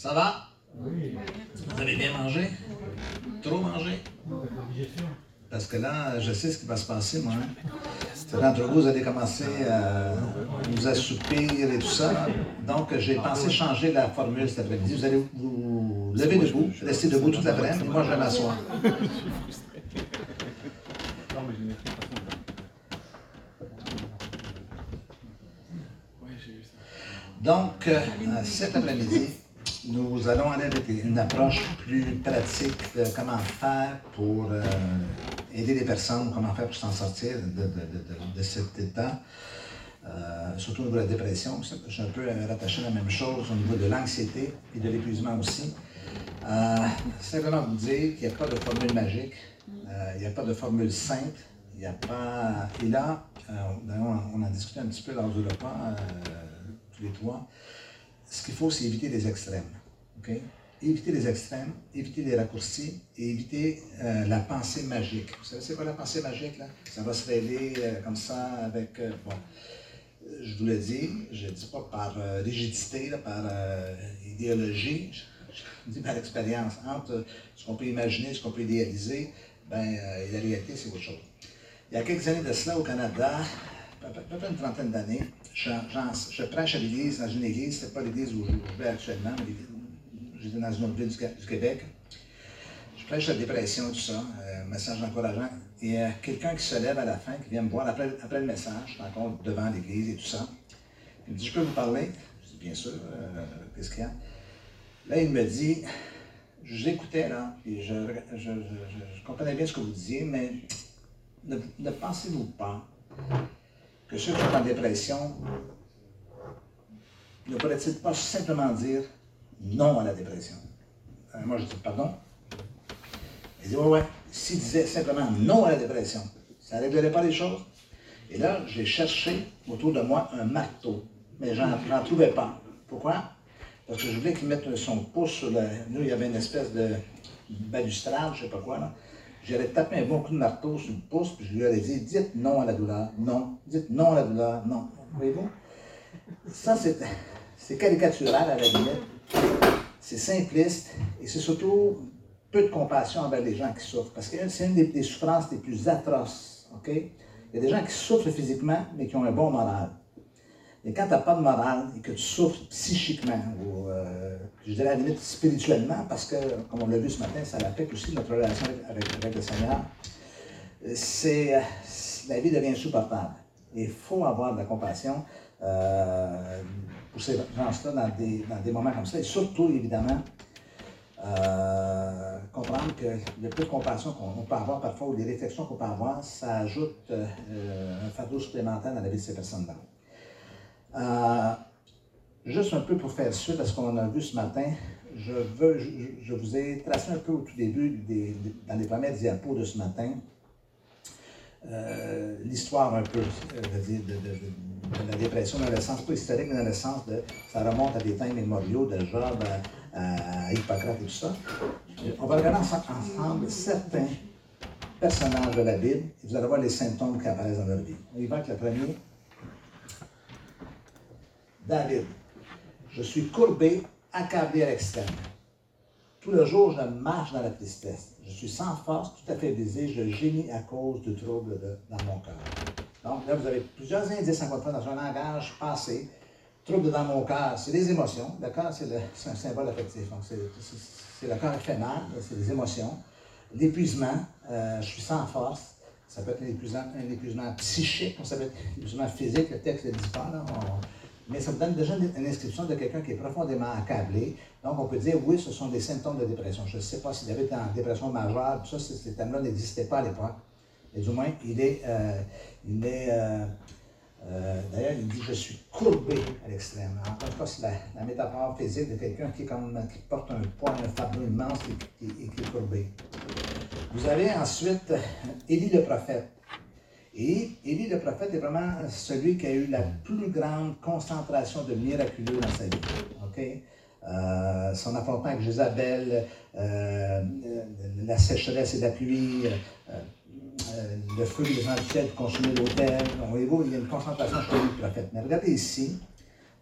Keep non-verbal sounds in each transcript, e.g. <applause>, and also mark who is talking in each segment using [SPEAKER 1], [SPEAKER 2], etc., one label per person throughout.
[SPEAKER 1] Ça va? Oui. Vous avez bien mangé? Trop mangé? Parce que là, je sais ce qui va se passer, moi. D'entre vous, vous allez commencer à vous assoupir et tout ça. Donc, j'ai pensé changer la formule cet après-midi. Vous allez vous lever debout, rester debout toute l'après-midi, moi, je vais m'asseoir. Donc, euh, cet après-midi, nous allons aller avec une approche plus pratique de comment faire pour euh, aider les personnes, comment faire pour s'en sortir de, cet état, euh, surtout au niveau de la dépression. Je suis un peu rattaché à la même chose au niveau de l'anxiété et de l'épuisement aussi. simplement vous dire qu'il n'y a pas de formule magique, il n'y a pas de formule simple, il n'y a pas... Et là, on, a discuté un petit peu lors du repas les trois. Ce qu'il faut, c'est éviter les extrêmes. Éviter les extrêmes, éviter les raccourcis et éviter euh, la pensée magique. Vous savez, c'est quoi la pensée magique? Là? Ça va se révéler euh, comme ça avec. Euh, bon, je vous le dis, je ne dis pas par rigidité, par idéologie, je, dis par expérience. Entre ce qu'on peut imaginer, ce qu'on peut idéaliser, ben, la réalité, c'est autre chose. Il y a quelques années de cela au Canada, peut-être une trentaine d'années, je, prêche à l'église, dans une église, ce n'est pas l'église où je, vais actuellement, mais j'étais dans une autre ville du, Québec. Je prêche la dépression, tout ça, euh, message encourageant. Et a quelqu'un qui se lève à la fin, qui vient me voir après, le message, je encore devant l'église et tout ça. Il me dit, je peux vous parler? Je dis, bien sûr, euh, qu'est-ce qu'il y a? Là, il me dit, j'écoutais là, et je, comprenais bien ce que vous disiez, mais ne pensez-vous pas que ceux qui sont en dépression ne pourraient-ils pas simplement dire non à la dépression? Euh, moi, je dis pardon. Il dit, ouais, ouais, s'ils disaient simplement non à la dépression, ça ne réglerait pas les choses. Et là, j'ai cherché autour de moi un marteau, mais je n'en trouvais pas. Pourquoi? Parce que je voulais qu'il mette son pouce sur le. Nous, il y avait une espèce de balustrade, je ne sais pas quoi. J'aurais tapé un bon coup de marteau sur le pouce, puis je lui aurais dit dites non à la douleur, non, dites non à la douleur, non. Voyez-vous? Ça, c'est caricatural à la limite. C'est simpliste et c'est surtout peu de compassion envers les gens qui souffrent. Parce que c'est une des, souffrances les plus atroces. OK? Il y a des gens qui souffrent physiquement, mais qui ont un bon moral. Et quand tu n'as pas de morale et que tu souffres psychiquement, ou euh, je dirais à la limite spirituellement, parce que, comme on l'a vu ce matin, ça affecte aussi notre relation avec, le Seigneur, c'est, la vie devient insupportable. Il faut avoir de la compassion euh, pour ces gens-là dans des, dans des, moments comme ça, et surtout, évidemment, euh, comprendre que le peu de compassion qu'on peut avoir parfois, ou les réflexions qu'on peut avoir, ça ajoute un fardeau supplémentaire dans la vie de ces personnes-là. Euh, juste un peu pour faire suite à ce qu'on a vu ce matin, je, vous ai tracé un peu au tout début, dans les premières diapos de ce matin, euh, l'histoire un peu euh, de, la dépression dans le sens pas historique, mais dans le sens de ça remonte à des temps mémoriaux de Job à, Hippocrate et tout ça. On va regarder ensemble certains personnages de la Bible et vous allez voir les symptômes qui apparaissent dans leur vie. On y va avec le premier, David, je suis courbé, accablé à l'extrême. Tout le jour, je marche dans la tristesse. Je suis sans force, tout à fait brisé, je gémis à cause du trouble dans mon cœur. Donc là, vous avez plusieurs indices encore dans un langage passé. Trouble dans mon cœur, c'est les émotions. Le cœur, c'est un symbole affectif. c'est le cœur qui fait mal, c'est les émotions. L'épuisement, euh, je suis sans force. Ça peut être un épuisement, psychique, ça peut être un épuisement physique, le texte ne dit pas. Là mais ça vous donne déjà une inscription de quelqu'un qui est profondément accablé. Donc, on peut dire, oui, ce sont des symptômes de dépression. Je ne sais pas s'il avait été en dépression majeure, ça, ces termes-là n'existaient pas à l'époque. Mais du moins, il est, euh, il est euh, euh, d'ailleurs, il dit, je suis courbé à l'extrême. Encore une fois, c'est la, métaphore physique de quelqu'un qui, porte un poids, un fardeau immense et qui est courbé. Vous avez ensuite Élie le prophète. Et Élie le prophète est vraiment celui qui a eu la plus grande concentration de miraculeux dans sa vie. Euh, son affrontement avec Jézabel, euh, la sécheresse et la pluie, euh, le feu des ciel pour consumer l'autel. Voyez-vous, il y a une concentration chez le prophète. Mais regardez ici,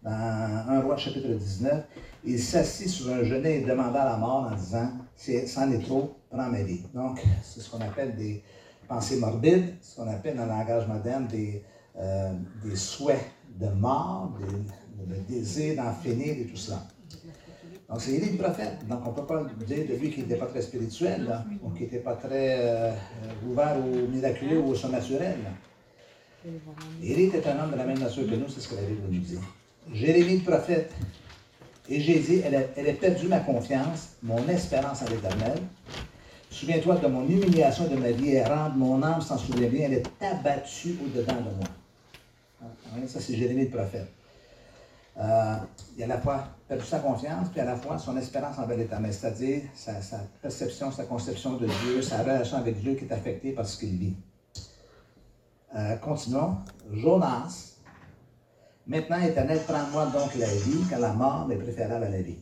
[SPEAKER 1] dans 1 roi chapitre 19, il s'assit sur un genet et demanda la mort en disant, c'en est trop, prends ma vie. Donc, c'est ce qu'on appelle des pensées morbides, ce qu'on appelle dans le langage moderne des, euh, des souhaits de mort, des, le désir d'en finir et tout ça. Donc, c'est Élie le prophète. Donc, on ne peut pas dire de lui qu'il n'était pas très spirituel, ou qu'il n'était pas très euh, ouvert au miraculeux ou au surnaturel. Élie était un homme de la même nature que nous, c'est ce que la Bible nous dit. Jérémie le prophète. Et j'ai dit, elle a, elle a perdu ma confiance, mon espérance en l'éternel. Souviens-toi de mon humiliation de ma vie errante, mon âme s'en souvient bien, elle est abattue au-dedans de moi. Hein, ça, c'est Jérémie le prophète. Euh, il a à la fois perdu sa confiance, puis à la fois son espérance envers l'Éternel, c'est-à-dire sa, perception, sa conception de Dieu, sa relation avec Dieu qui est affectée par ce qu'il vit. Euh, continuons. Jonas. Maintenant, Éternel, prends-moi donc la vie, car la mort est préférable à la vie.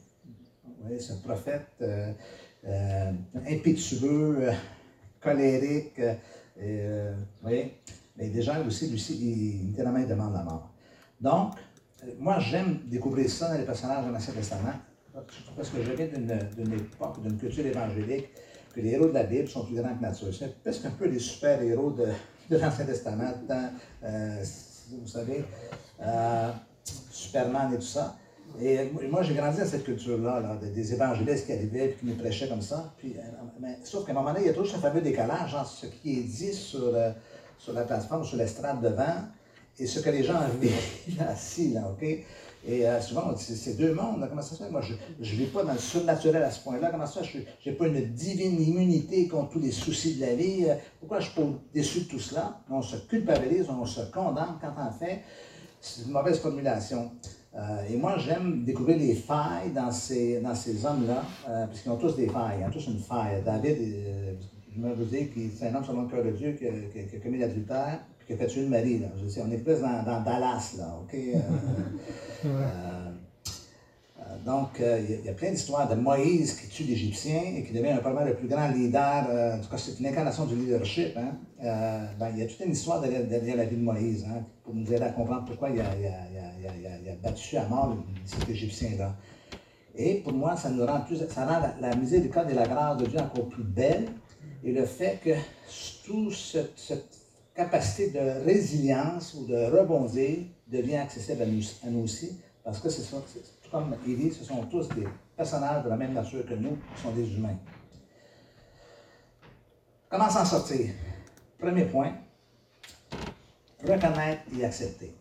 [SPEAKER 1] Oui, ce prophète euh, euh impétueux, colérique, oui, mais déjà aussi, lui, il, littéralement, il demande la mort. Donc, moi, j'aime découvrir ça dans les personnages de l'Ancien Testament, parce que je viens d'une époque, d'une culture évangélique, que les héros de la Bible sont plus grands que nature. C'est presque un peu les super-héros de, l'Ancien Testament, euh, vous savez, euh, Superman et tout ça. Et moi, j'ai grandi dans cette culture-là, des évangélistes qui arrivaient et qui nous prêchaient comme ça. Puis, euh, sauf qu'à un moment donné, il y a toujours ce fameux décalage entre ce qui est dit sur, sur la plateforme, sur l'estrade devant, et ce que les gens vivent <laughs> assis, là, OK? Et euh, souvent, c'est deux mondes. Comment ça se fait? Moi, je ne vis pas dans le surnaturel à ce point-là. Comment ça se fait? Je n'ai pas une divine immunité contre tous les soucis de la vie? Euh, pourquoi je suis déçu de tout cela? On se culpabilise, on se condamne quand on fait. C'est une mauvaise formulation. Euh, et moi, j'aime découvrir les failles dans ces, dans ces hommes-là, parce qu'ils ont tous des failles, ils ont tous une faille. David, je me dire qu'il c'est un homme selon le cœur de Dieu qui a commis l'adultère qui a fait tuer le mari. Là. Je sais, on est plus dans, dans Dallas, là, OK? <laughs> Euh, euh, euh, donc, il y, a plein d'histoires de Moïse qui tue l'Égyptien et qui devient probablement le plus grand leader. en tout cas, c'est une incarnation du leadership. Hein? Ben, il y a toute une histoire derrière, la vie de Moïse hein, pour nous aider à comprendre pourquoi il a, battu à mort cet Égyptien-là. Et pour moi, ça nous rend plus, ça rend la, la miséricorde et la grâce de Dieu encore plus belle. Et le fait que tout cette, capacité de résilience ou de rebondir devient accessible à nous, aussi, parce que, c'est comme dit, ce sont tous des personnages de la même nature que nous, qui sont des humains. Comment s'en sortir? Premier point, reconnaître et accepter.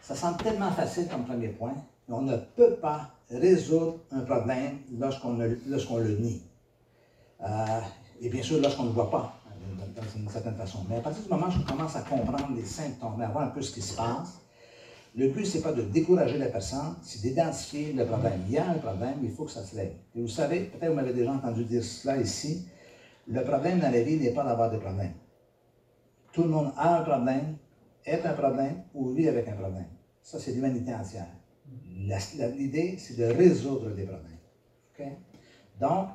[SPEAKER 1] Ça semble tellement facile comme premier point, mais on ne peut pas résoudre un problème lorsqu'on le nie. Euh, et bien sûr, lorsqu'on ne le voit pas d'une certaine façon. Mais à partir du moment où je commence à comprendre les symptômes, à voir un peu ce qui se passe, le but, ce n'est pas de décourager la personne, c'est d'identifier le problème. Il y a un problème, il faut que ça se lève. Et vous savez, peut-être vous m'avez déjà entendu dire cela ici, le problème dans la vie n'est pas d'avoir des problèmes. Tout le monde a un problème, est un problème ou vit avec un problème. Ça, c'est l'humanité entière. L'idée, c'est de résoudre des problèmes. Donc,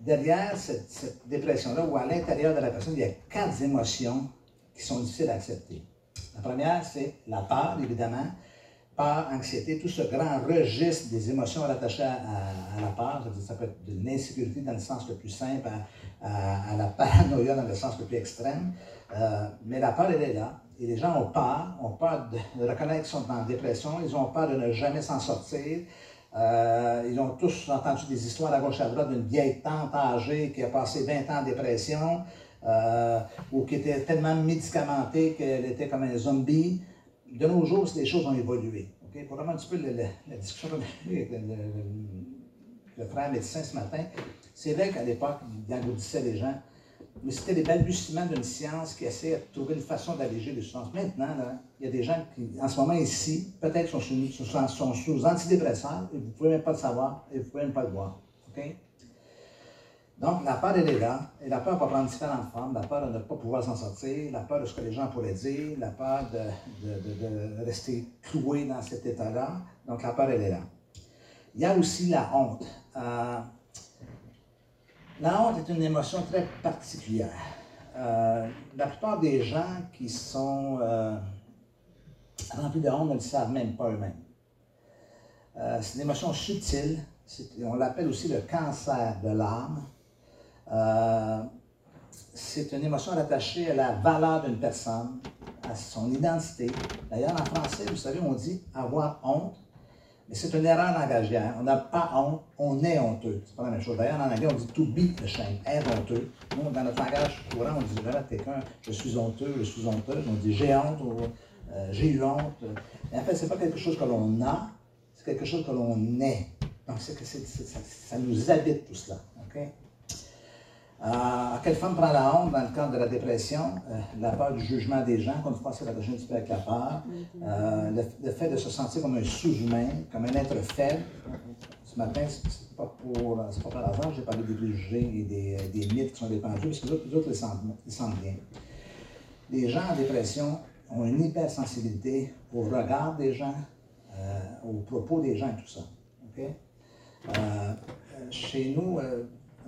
[SPEAKER 1] derrière cette, dépression-là, ou à l'intérieur de la personne, il y a quatre émotions qui sont difficiles à accepter. La première, c'est la peur, évidemment. Peur, anxiété, tout ce grand registre des émotions rattachées à, la peur. Ça peut être de l'insécurité dans le sens le plus simple à, la paranoïa dans le sens le plus extrême. Euh, mais la peur, elle est là. Et les gens ont peur, ont peur de reconnaître qu'ils sont en dépression, ils ont peur de ne jamais s'en sortir, euh, ils ont tous entendu des histoires à gauche à droite d'une vieille tante âgée qui a passé 20 ans en dépression euh, ou qui était tellement médicamentée qu'elle était comme un zombie. De nos jours, les choses ont évolué. Pour vraiment un petit peu la, discussion avec le, le, frère médecin ce matin, c'est vrai qu'à l'époque, il engourdissait les gens mais c'était des balbutiements d'une science qui essayait de trouver une façon d'alléger les souffrances. Maintenant, il y a des gens qui, en ce moment ici, peut-être sont sous, sont sous antidépresseurs et vous ne pouvez même pas le savoir et vous ne pouvez même pas le voir. Donc, la peur, elle est là. Et la peur peut prendre différentes formes. La peur de ne pas pouvoir s'en sortir, la peur de ce que les gens pourraient dire, la peur de, rester cloué dans cet état-là. Donc, la peur, elle est là. Il y a aussi la honte. Euh, la honte est une émotion très particulière. Euh, la plupart des gens qui sont euh, remplis de honte ne le savent même pas eux-mêmes. C'est une émotion subtile. On l'appelle aussi le cancer de l'âme. Euh, c'est une émotion attachée à la valeur d'une personne, à son identité. D'ailleurs, en français, vous savez, on dit avoir honte, mais c'est une erreur langagière. On n'a pas honte, on est honteux. C'est pas la même chose. D'ailleurs, en anglais, on dit to be ashamed, être honteux. Nous, dans notre langage courant, on dit jamais à quelqu'un je suis honteux, je suis honteuse. On dit j'ai honte, euh, j'ai eu honte. Et en fait, ce n'est pas quelque chose que l'on a, c'est quelque chose que l'on est. Donc, c'est ça, nous habite tout cela. Euh, quelle femme prend la honte dans le cadre de la dépression? Euh, la peur du jugement des gens, comme fois, c'est la un petit peu avec la peur. Euh, le, fait de se sentir comme un sous-humain, comme un être faible. Ce matin, c'est pas pour, pas par hasard, j'ai parlé des préjugés et des, des, mythes qui sont dépendus, parce que les autres, les autres les, sentent, ils sentent bien. Les gens en dépression ont une hypersensibilité au regard des gens, aux propos des gens et tout ça. Okay? chez nous,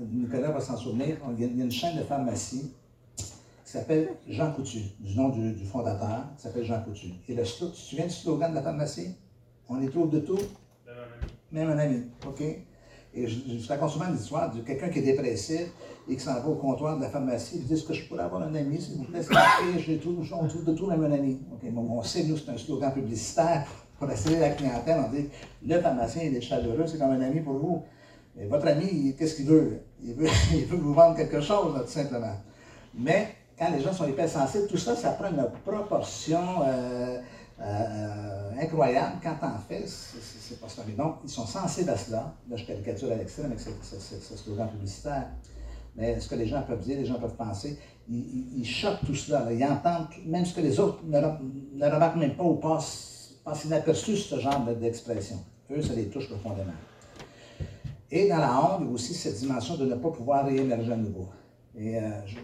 [SPEAKER 1] Nicolas va s'en souvenir, il y, a, une chaîne de pharmacie qui s'appelle Jean Coutu, du nom du, fondateur, qui s'appelle Jean Coutu. Et le, tu te souviens du slogan de la pharmacie? On y trouve de tout? Même un ami. OK? Et je, je raconte souvent l'histoire de quelqu'un qui est dépressif et qui s'en va au comptoir de la pharmacie et dit Est-ce que je pourrais avoir un ami, s'il vous plaît? C'est tout, on trouve de tout, même un ami. OK, bon, on sait, nous, c'est un slogan publicitaire pour essayer la clientèle. On dit Le pharmacien, il est chaleureux, c'est comme un ami pour vous. Mais votre ami, qu'est-ce qu'il veut? Il veut, <laughs> il veut vous vendre quelque chose, tout simplement. Mais quand les gens sont hypersensibles, tout ça, ça prend une proportion euh, euh, incroyable. Quand en fait, c'est pas ça. donc, ils sont sensibles à cela. Là, je caricature à l'extrême avec ce, slogan publicitaire. Mais ce que les gens peuvent dire, les gens peuvent penser, ils, choquent tout cela. Ils entendent même ce que les autres ne, remarquent même pas ou passent, passent inaperçus ce genre d'expression. Eux, ça les touche profondément. Et dans la honte, il y a aussi cette dimension de ne pas pouvoir réémerger à nouveau. Et euh, je,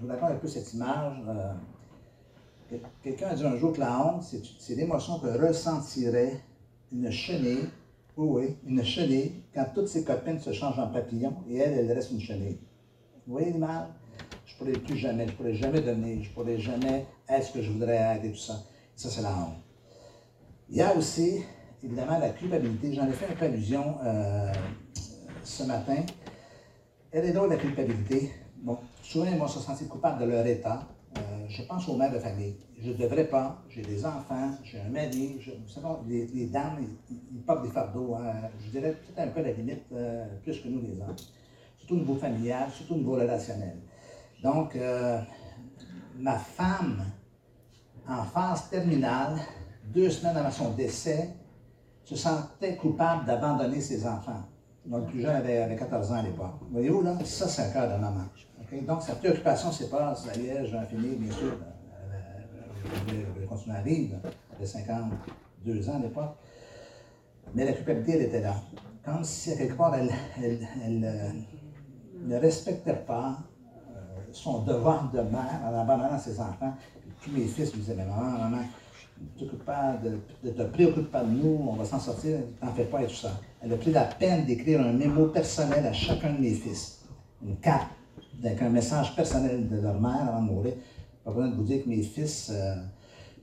[SPEAKER 1] vous raconte un peu cette image. Euh, quelqu'un a dit un jour que la honte, c'est l'émotion que ressentirait une chenille, oui, oui, une chenille, quand toutes ses copines se changent en papillon et elle, elle reste une chenille. Vous voyez l'image? Je ne pourrais plus jamais, je ne pourrais jamais donner, je ne pourrais jamais être ce que je voudrais être et tout ça? Ça, c'est la honte. Il y a aussi, évidemment, la culpabilité. J'en ai fait un peu allusion. Euh, ce matin. Elle est drôle, la culpabilité. Bon, souvent, ils vont se sentir coupables de leur état. Euh, je pense aux mères de famille. Je ne devrais pas. J'ai des enfants, j'ai un mari. Vous savez, les, dames, ils, portent des fardeaux. Hein. je dirais peut-être un peu la limite, euh, plus que nous, les hommes. Surtout au niveau familial, surtout au niveau relationnel. Donc, ma femme, en phase terminale, deux semaines avant son décès, se sentait coupable d'abandonner ses enfants. Donc, le plus jeune avait, 14 ans à l'époque. Voyez-vous, là, ça, c'est un cœur de maman. Donc, sa préoccupation, c'est pas, ça y est, j'ai fini, bien sûr, elle voulait continuer à vivre. Elle avait 52 ans à l'époque. Mais la culpabilité, elle était là. Comme si, quelque part, elle, euh, ne respectait pas euh, son devoir de mère en abandonnant ses enfants. tous mes fils lui disaient, mais maman, maman, ne te préoccupe pas de nous, on va s'en sortir, t'en fais pas et tout ça. Elle a pris la peine d'écrire un mémo personnel à chacun de mes fils. Une carte avec un message personnel de leur mère avant de mourir. Pas besoin de vous dire que mes fils, euh,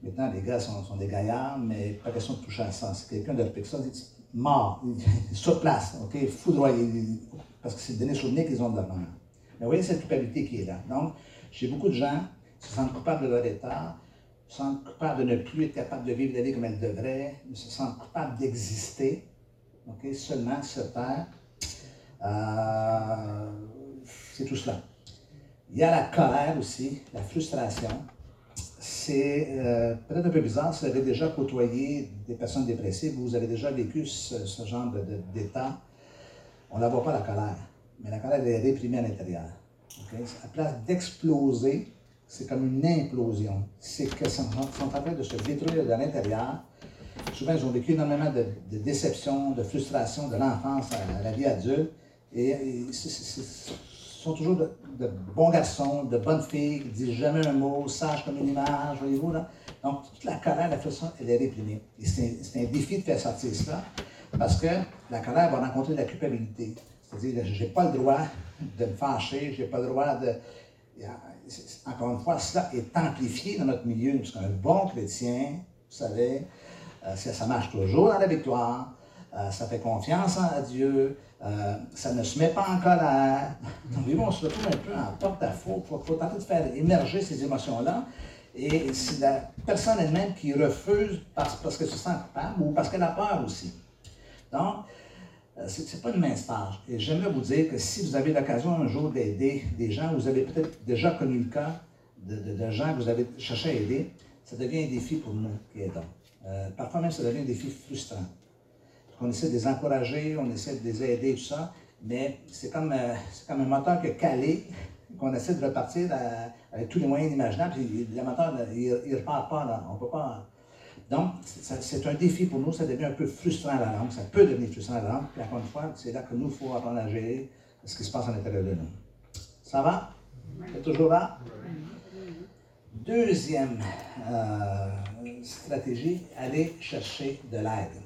[SPEAKER 1] maintenant les gars sont, des gaillards, mais pas question de toucher à ça. C'est quelqu'un de repérer ça, dit mort, <laughs> sur place, ok, foudroyé, parce que c'est le dernier souvenir qu'ils ont de leur mère. Mais vous voyez cette culpabilité qui est là. Donc, chez beaucoup de gens, se sentent coupables de leur état, se sentent coupables de ne plus être capables de vivre la vie comme elles devraient, ils se sentent coupables d'exister, seulement sur Terre. Euh, c'est tout cela. Il y a la colère aussi, la frustration. C'est euh, peut-être un peu bizarre si vous avez déjà côtoyé des personnes dépressives, vous avez déjà vécu ce, genre d'état. On ne la voit pas la colère, mais la colère est réprimée à l'intérieur. À place d'exploser, c'est comme une implosion. C'est qu'ils sont, en train de se détruire de l'intérieur. Souvent, ils ont vécu énormément de, de déception, de frustration de l'enfance à, la vie adulte. Et, ils sont toujours de, bons garçons, de bonnes filles, ils ne disent jamais un mot, sages comme une image, voyez-vous. Là? Donc, toute la colère, la frustration, elle est réprimée. Et c'est un, défi de faire sortir cela, parce que la colère va rencontrer la culpabilité. C'est-à-dire, je n'ai pas le droit de me fâcher, je n'ai pas le droit de encore une fois, cela est amplifié dans notre milieu, parce qu'un bon chrétien, vous savez, euh, ça, marche toujours dans la victoire. euh, ça fait confiance à Dieu, euh, ça ne se met pas en colère. <laughs> Donc, on se retrouve un peu en porte-à-faux. Il faut, faut, tenter de faire émerger ces émotions-là. Et c'est la personne elle-même qui refuse parce, parce qu'elle se sent coupable ou parce qu'elle a peur aussi. Donc, euh, ce n'est pas une mince tâche. Et j'aimerais vous dire que si vous avez l'occasion un jour d'aider des gens, vous avez peut-être déjà connu le cas de, gens que vous avez cherché à aider, ça devient un défi pour nous qui aidons. Euh, parfois même, ça devient un défi frustrant. On essaie de les encourager, on essaie de les aider, tout ça, mais c'est comme, euh, un moteur qui est calé, qu'on essaie de repartir avec tous les moyens imaginables, puis le moteur, il ne repart pas, là. on peut pas... Donc, c'est un défi pour nous, ça devient un peu frustrant à la langue, ça peut devenir frustrant à la langue, puis encore une fois, c'est là que nous, il faut apprendre à gérer ce qui se passe à l'intérieur de nous. Ça va? C'est toujours là? Deuxième euh, stratégie, aller chercher de l'aide.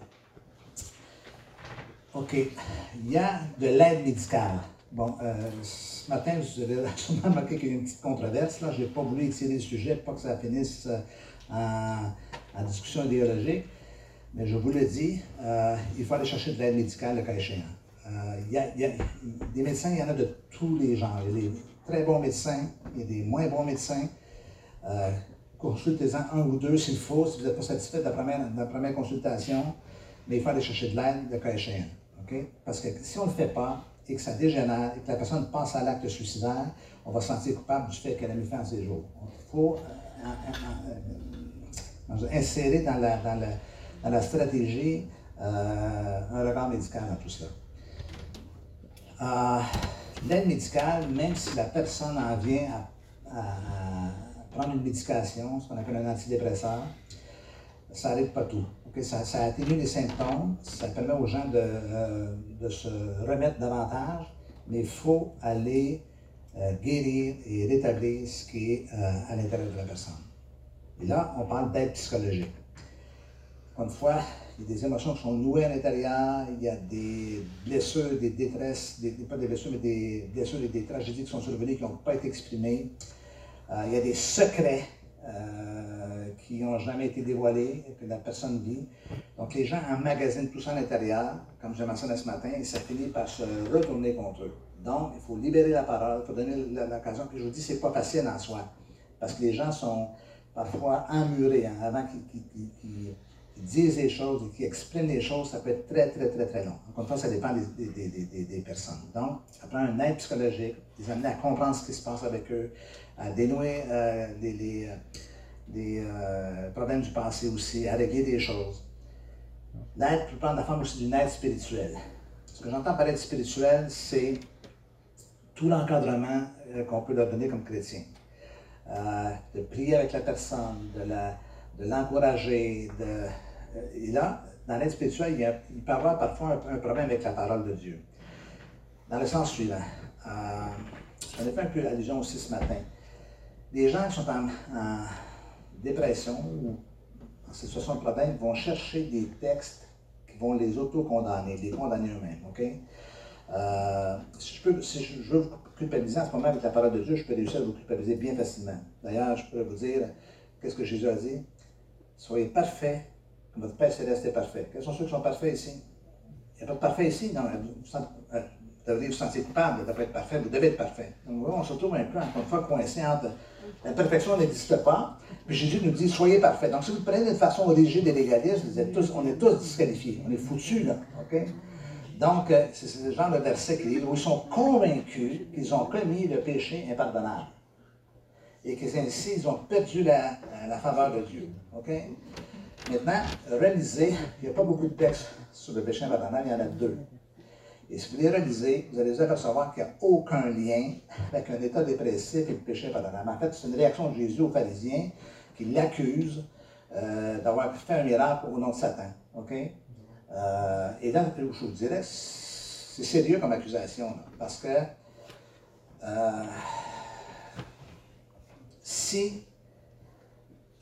[SPEAKER 1] OK. Il y a de l'aide médicale. Bon, euh, ce matin, vous avez <laughs> sûrement remarqué qu'il y a une petite controverse. Là, je n'ai pas voulu étirer le sujet pas que ça finisse euh, en, discussion idéologique. Mais je vous le dis, euh, il faut aller chercher de l'aide médicale le cas échéant. il, y a, des médecins, il y en a de tous les genres. Il y a des très bons médecins, il y a des moins bons médecins. Consultez-en un ou deux s'il faut, si vous n'êtes pas satisfait de la, première, consultation, mais il faut aller chercher de l'aide le cas échéant. Parce que si on ne le fait pas et que ça dégénère et que la personne pense à l'acte suicidaire, on va se sentir coupable du fait qu'elle a mis fin à ses jours. Il faut euh, euh, insérer dans la, dans la stratégie euh, un regard médical dans tout cela. L'aide médicale, même si la personne en vient à, prendre une médication, ce qu'on appelle un antidépresseur, ça n'arrête pas tout ça, atténue les symptômes, ça permet aux gens de, euh, se remettre davantage, mais il faut aller euh, guérir et rétablir ce qui est euh, à l'intérieur de la personne. Et là, on parle d'aide psychologique. Encore une fois, il y a des émotions qui sont nouées à l'intérieur, il y a des blessures, des détresses, pas des blessures, mais des blessures et des tragédies qui sont survenues qui n'ont pas été exprimées. il y a des secrets qui n'ont jamais été dévoilés, que la personne vit. Donc les gens emmagasinent tout ça à l'intérieur, comme je mentionné ce matin, et ça finit par se retourner contre eux. Donc, il faut libérer la parole, il faut donner l'occasion. Puis je vous dis, c'est pas facile en soi, parce que les gens sont parfois emmurés hein, avant qu'ils disent les choses et qu'ils expriment les choses, ça peut être très, très, très, très long. Encore une fois, ça dépend des, personnes. Donc, ça prend un aide psychologique, les amener à comprendre ce qui se passe avec eux, à dénouer euh, les, des euh, problèmes du passé aussi, à régler des choses. L'aide peut prendre la forme aussi d'une aide spirituelle. Ce que j'entends par aide spirituelle, c'est tout l'encadrement euh, qu'on peut leur donner comme chrétien. Euh, de prier avec la personne, de l'encourager. de, et là, dans l'aide spirituelle, il, y a, il, peut avoir parfois un, problème avec la parole de Dieu. Dans le sens suivant. J'en ai fait un peu allusion aussi ce matin. Les gens qui sont en dépression ou en situation de problème vont chercher des textes qui vont les auto-condamner, les condamner eux-mêmes. Euh, si, je veux culpabiliser en ce moment avec la parole de Dieu, je peux réussir à vous culpabiliser bien facilement. D'ailleurs, je peux vous dire, qu'est-ce que Jésus a dit? Soyez parfaits, votre Père céleste est parfait. Quels sont ceux qui sont parfaits ici? Il n'y a pas de parfait ici. Non, vous, euh, devez vous sentir coupable de ne pas être parfait, vous devez être parfait. Donc, on se retrouve un peu, encore une fois, coincé entre la perfection n'existe pas. Puis Jésus nous dit, soyez parfaits. Donc, si vous prenez de façon rigide et légaliste, vous on est tous disqualifiés. On est foutus, là. OK? Donc, euh, c'est ce genre de verset qui dit, où ils sont convaincus qu'ils ont commis le péché impardonnable. Et qu'ainsi, ils ont perdu la, faveur de Dieu. OK? Maintenant, réalisez, il n'y a pas beaucoup de textes sur le péché impardonnable, il y en a deux. Et si vous les relisez, vous allez vous apercevoir qu'il n'y a aucun lien avec un état dépressif et le péché pardonnable. En fait, c'est une réaction de Jésus aux pharisiens qui l'accusent euh, d'avoir fait un miracle au nom de Satan. OK? Euh, et là, je vous dirais, c'est sérieux comme accusation, parce que euh, si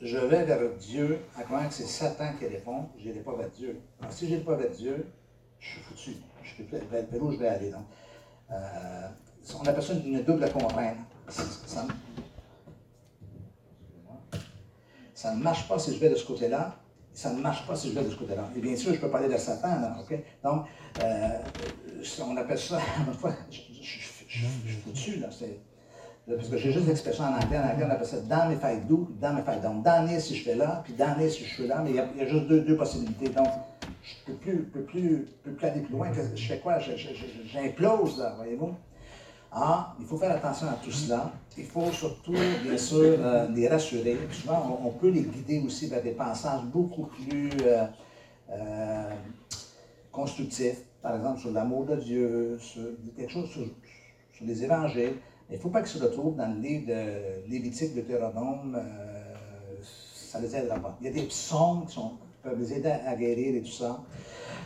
[SPEAKER 1] je vais vers Dieu à croire que c'est Satan qui répond, je n'irai pas vers Dieu. Alors, si je n'irai pas vers Dieu, je suis foutu je vais, vers où je vais aller. Donc, euh, on appelle ça une double contrainte. Ça, ne marche pas si je vais de ce côté-là Ça ne marche pas si je vais de ce côté-là. Et bien sûr, je peux parler de Satan, OK? Donc, euh, on appelle ça, <laughs> fois, je, suis foutu, là. Parce que j'ai juste l'expression en anglais. En anglais, on appelle ça dans mes failles d'où, dans mes failles. Donc, damner si je fais là, puis damner si je suis là, mais il y a, juste deux, deux, possibilités. Donc, je ne peux plus, peux plus, peux plus aller plus loin. Je fais quoi? J'implose, là, voyez-vous? Ah, il faut faire attention à tout cela. Il faut surtout, bien sûr, euh, les rassurer. souvent, on, peut les guider aussi vers des passages beaucoup plus euh, euh, constructifs. Par exemple, sur l'amour de Dieu, sur quelque chose sur, les évangiles. Il ne faut pas qu'ils se retrouvent dans le livre de Lévitique, de Théronome. ça les aidera pas. Il y a des psaumes qui, peuvent les aider à guérir et tout ça.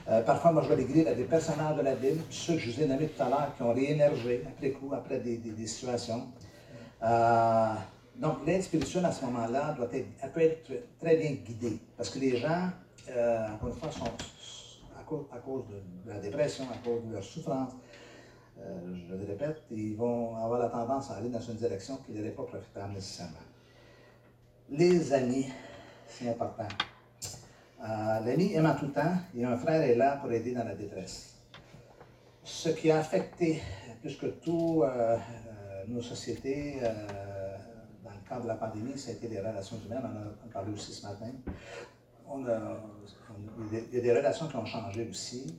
[SPEAKER 1] Euh, parfois, moi, je vais les guider à des personnages de la Bible, ceux que je vous ai nommés tout à l'heure, qui ont réémergé après coup, après des, situations. Euh, donc, l'aide spirituelle à ce moment-là doit être, elle peut être très bien guidée, parce que les gens, euh, encore une fois, sont à cause, de, la dépression, à cause de leur souffrance. je le répète, ils vont avoir la tendance à aller dans une direction qui n'est pas profitable nécessairement. Les amis, c'est important. Euh, l'ami aime en tout temps et un frère est là pour aider dans la détresse. Ce qui a affecté plus que tout euh, euh, nos sociétés dans le cadre de la pandémie, ça a été les relations humaines. On en a parlé aussi ce matin. il y a des relations qui ont changé aussi.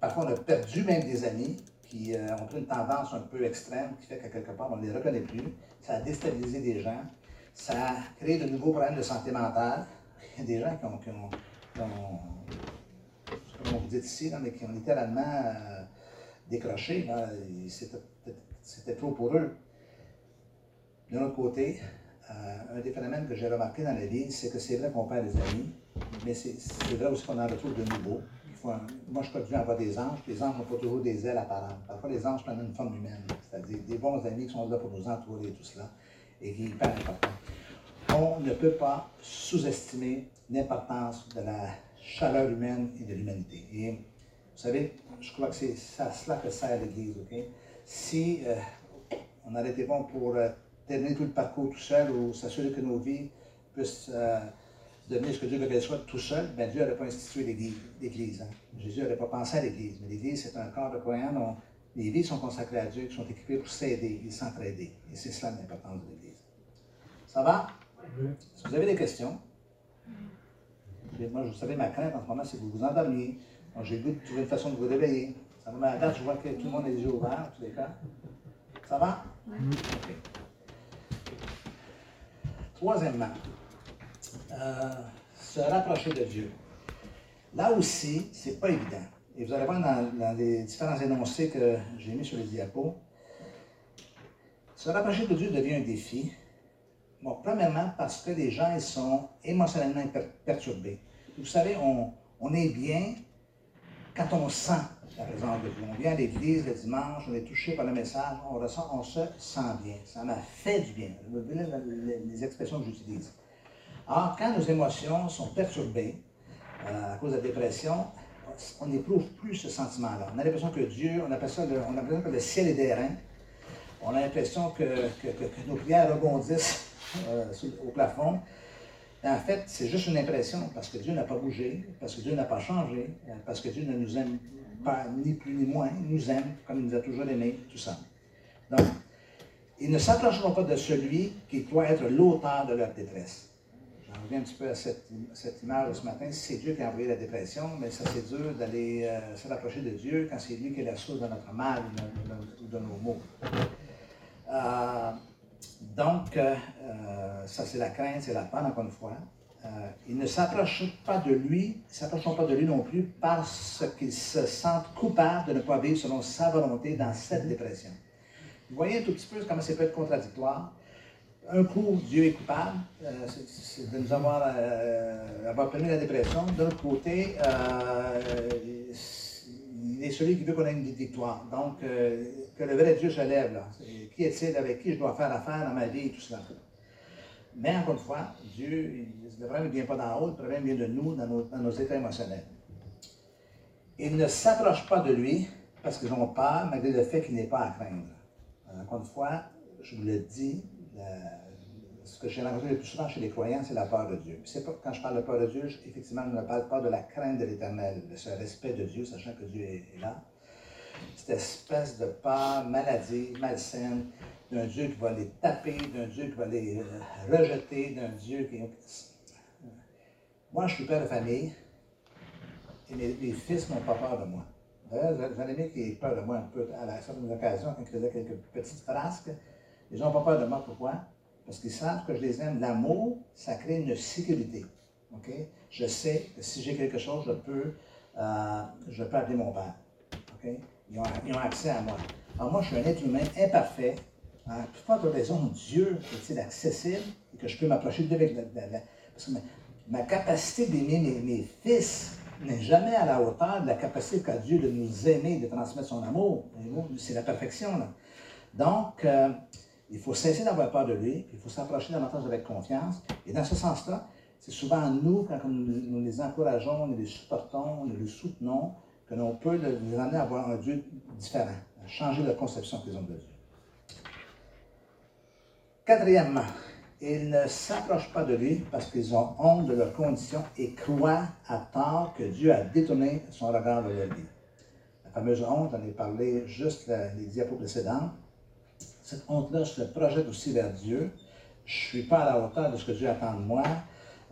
[SPEAKER 1] parfois, on a perdu même des amis qui ont pris une tendance un peu extrême qui fait qu'à quelque part, on ne les reconnaît plus. Ça a déstabilisé des gens. Ça a créé de nouveaux problèmes de santé mentale des gens qui ont, qui ont, comme on vous dit ici, mais qui ont littéralement euh, décroché. C'était trop pour eux. De l'autre côté, euh, un des phénomènes que j'ai remarqué dans la vie, c'est que c'est vrai qu'on perd des amis, mais c'est vrai aussi qu'on en retrouve de nouveaux. moi, je crois à avoir des anges. Les anges n'ont pas toujours des ailes apparentes. Parfois, les anges prennent une forme humaine, c'est-à-dire des bons amis qui sont là pour nous entourer et tout cela, et qui sont hyper importants on ne peut pas sous-estimer l'importance de la chaleur humaine et de l'humanité. Et vous savez, je crois que c'est à cela que sert l'Église. Si euh, on a été bon pour euh, terminer tout le parcours tout seul ou s'assurer que nos vies puissent euh, devenir ce que Dieu veut qu'elles soient tout seul, ben Dieu n'aurait pas institué l'Église. Hein. Jésus n'aurait pas pensé à l'Église. Mais l'Église, c'est un corps de croyants dont les vies sont consacrées à Dieu, qui sont équipées pour s'aider et s'entraider. Et c'est cela l'importance de l'Église. Ça va? Si vous avez des questions, moi, vous savez, ma crainte en ce moment, c'est que vous vous endormiez. j'ai le goût de trouver une façon de vous réveiller. Ça va, à date, je vois que tout le monde a les yeux ouverts, en tous les cas. Ça va? Oui. Troisièmement, euh, se rapprocher de Dieu. Là aussi, c'est pas évident. Et vous allez voir dans, les différents énoncés que j'ai mis sur les diapos, se rapprocher de Dieu devient un défi, Bon, premièrement, parce que les gens ils sont émotionnellement perturbés. Vous savez, on, on, est bien quand on sent la présence de Dieu. On vient à l'église le dimanche, on est touché par le message, on ressent, on se sent bien. Ça m'a fait du bien. Vous voyez les, expressions que j'utilise. Alors, quand nos émotions sont perturbées euh, à cause de la dépression, on n'éprouve plus ce sentiment-là. On a l'impression que Dieu, on a l'impression que le ciel est d'airain. On a l'impression que, que, nos prières rebondissent euh, au plafond. En fait, c'est juste une impression parce que Dieu n'a pas bougé, parce que Dieu n'a pas changé, euh, parce que Dieu ne nous aime pas ni plus ni moins, il nous aime comme il nous a toujours aimés, tout ça. Donc, ils ne s'approcheront pas de celui qui doit être l'auteur de leur détresse. J'en reviens un petit peu à cette, image de ce matin. C'est Dieu qui a envoyé la dépression, mais ça c'est dur d'aller euh, se rapprocher de Dieu quand c'est lui qui est la source de notre mal ou de, nos maux. Donc, euh, euh, ça c'est la crainte, c'est la peur, encore une fois. Euh, ils ne s'approchent pas de lui, ils s'approcheront pas de lui non plus parce qu'ils se sentent coupables de ne pas vivre selon sa volonté dans cette dépression. Vous voyez un tout petit peu comment ça peut être contradictoire. Un coup, Dieu est coupable de nous avoir, avoir permis la dépression. D'un autre côté, il est celui qui veut qu'on ait une victoire. Donc, que le vrai Dieu se lève là. Qui est-il avec qui je dois faire affaire dans ma vie et tout cela. Mais encore une fois, Dieu, le problème ne vient pas d'en haut, le problème vient de nous, dans nos, états émotionnels. Ils ne s'approchent pas de lui parce qu'ils ont peur, malgré le fait qu'il n'est pas à craindre. Encore une fois, je vous le dis, ce que j'ai rencontré le plus souvent chez les croyants, c'est la peur de Dieu. quand je parle de peur de Dieu, effectivement, je ne parle pas de la crainte de l'éternel, de ce respect de Dieu, sachant que Dieu est, là. Cette espèce de peur maladie, malsaine, d'un Dieu qui va les taper, d'un Dieu qui va les euh, rejeter, d'un Dieu qui. Moi, je suis père de famille, et mes, fils n'ont pas peur de moi. D'ailleurs, j'en ai qui peur de moi un peu à certaines occasions, quand ils faisaient quelques petites frasques. Ils n'ont pas peur de moi. Pourquoi? Parce qu'ils savent que je les aime. L'amour, ça crée une sécurité. Je sais que si j'ai quelque chose, je peux, euh, je peux appeler mon père. Ils ont, ils ont, accès à moi. Alors moi, je suis un être humain imparfait. À toute forte raison, Dieu est-il accessible et que je peux m'approcher de lui Parce que ma, capacité d'aimer mes, mes, fils n'est jamais à la hauteur de la capacité qu'a Dieu de nous aimer, de transmettre son amour. C'est la perfection. Là. Donc, euh, il faut cesser d'avoir peur de lui, il faut s'approcher davantage avec confiance. Et dans ce sens-là, c'est souvent nous, quand nous, les encourageons, nous les supportons, nous les soutenons, que l'on peut les amener à avoir un Dieu différent, à changer leur conception qu'ils ont de Dieu. Quatrièmement, ils ne s'approchent pas de lui parce qu'ils ont honte de leurs conditions et croient à tort que Dieu a détourné son regard de leur vie. La fameuse honte, j'en ai parlé juste les diapos précédentes cette honte-là, je projette aussi vers Dieu. Je ne suis pas à la hauteur de ce que Dieu attend de moi.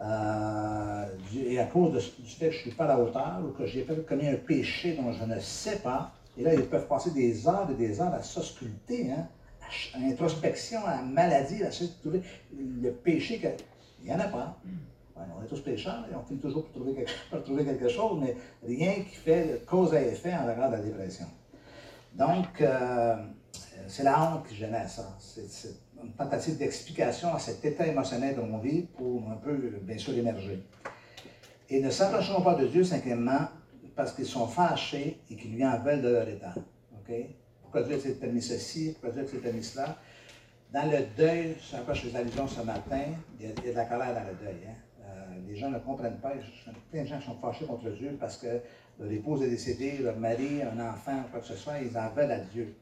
[SPEAKER 1] Euh, et à cause du fait que je ne suis pas à la hauteur ou que j'ai commis un péché dont je ne sais pas, et là, ils peuvent passer des heures et des heures à s'ausculter, hein, à, introspection, à maladie, à essayer de trouver le péché. Que, il n'y en a pas. on est tous pécheurs et on finit toujours pour trouver, quelque, trouver quelque chose, mais rien qui fait cause à effet en regard de la dépression. Donc, euh, c'est la honte qui génère ça. C'est une tentative d'explication à cet état émotionnel dont on vit pour un peu, bien sûr, émerger. Et ne s'approcheront pas de Dieu, cinquièmement, parce qu'ils sont fâchés et qu'ils lui en veulent de leur état. Pourquoi Dieu s'est permis ceci? Pourquoi Dieu s'est permis cela? Dans le deuil, je sais pas, je fais allusion ce matin, il y, a, de la colère dans le deuil. Hein. Euh, les gens ne comprennent pas. Il y a plein de gens sont fâchés contre Dieu parce que leur épouse est décédée, leur mari, un enfant, quoi que ce soit, ils en veulent à Dieu.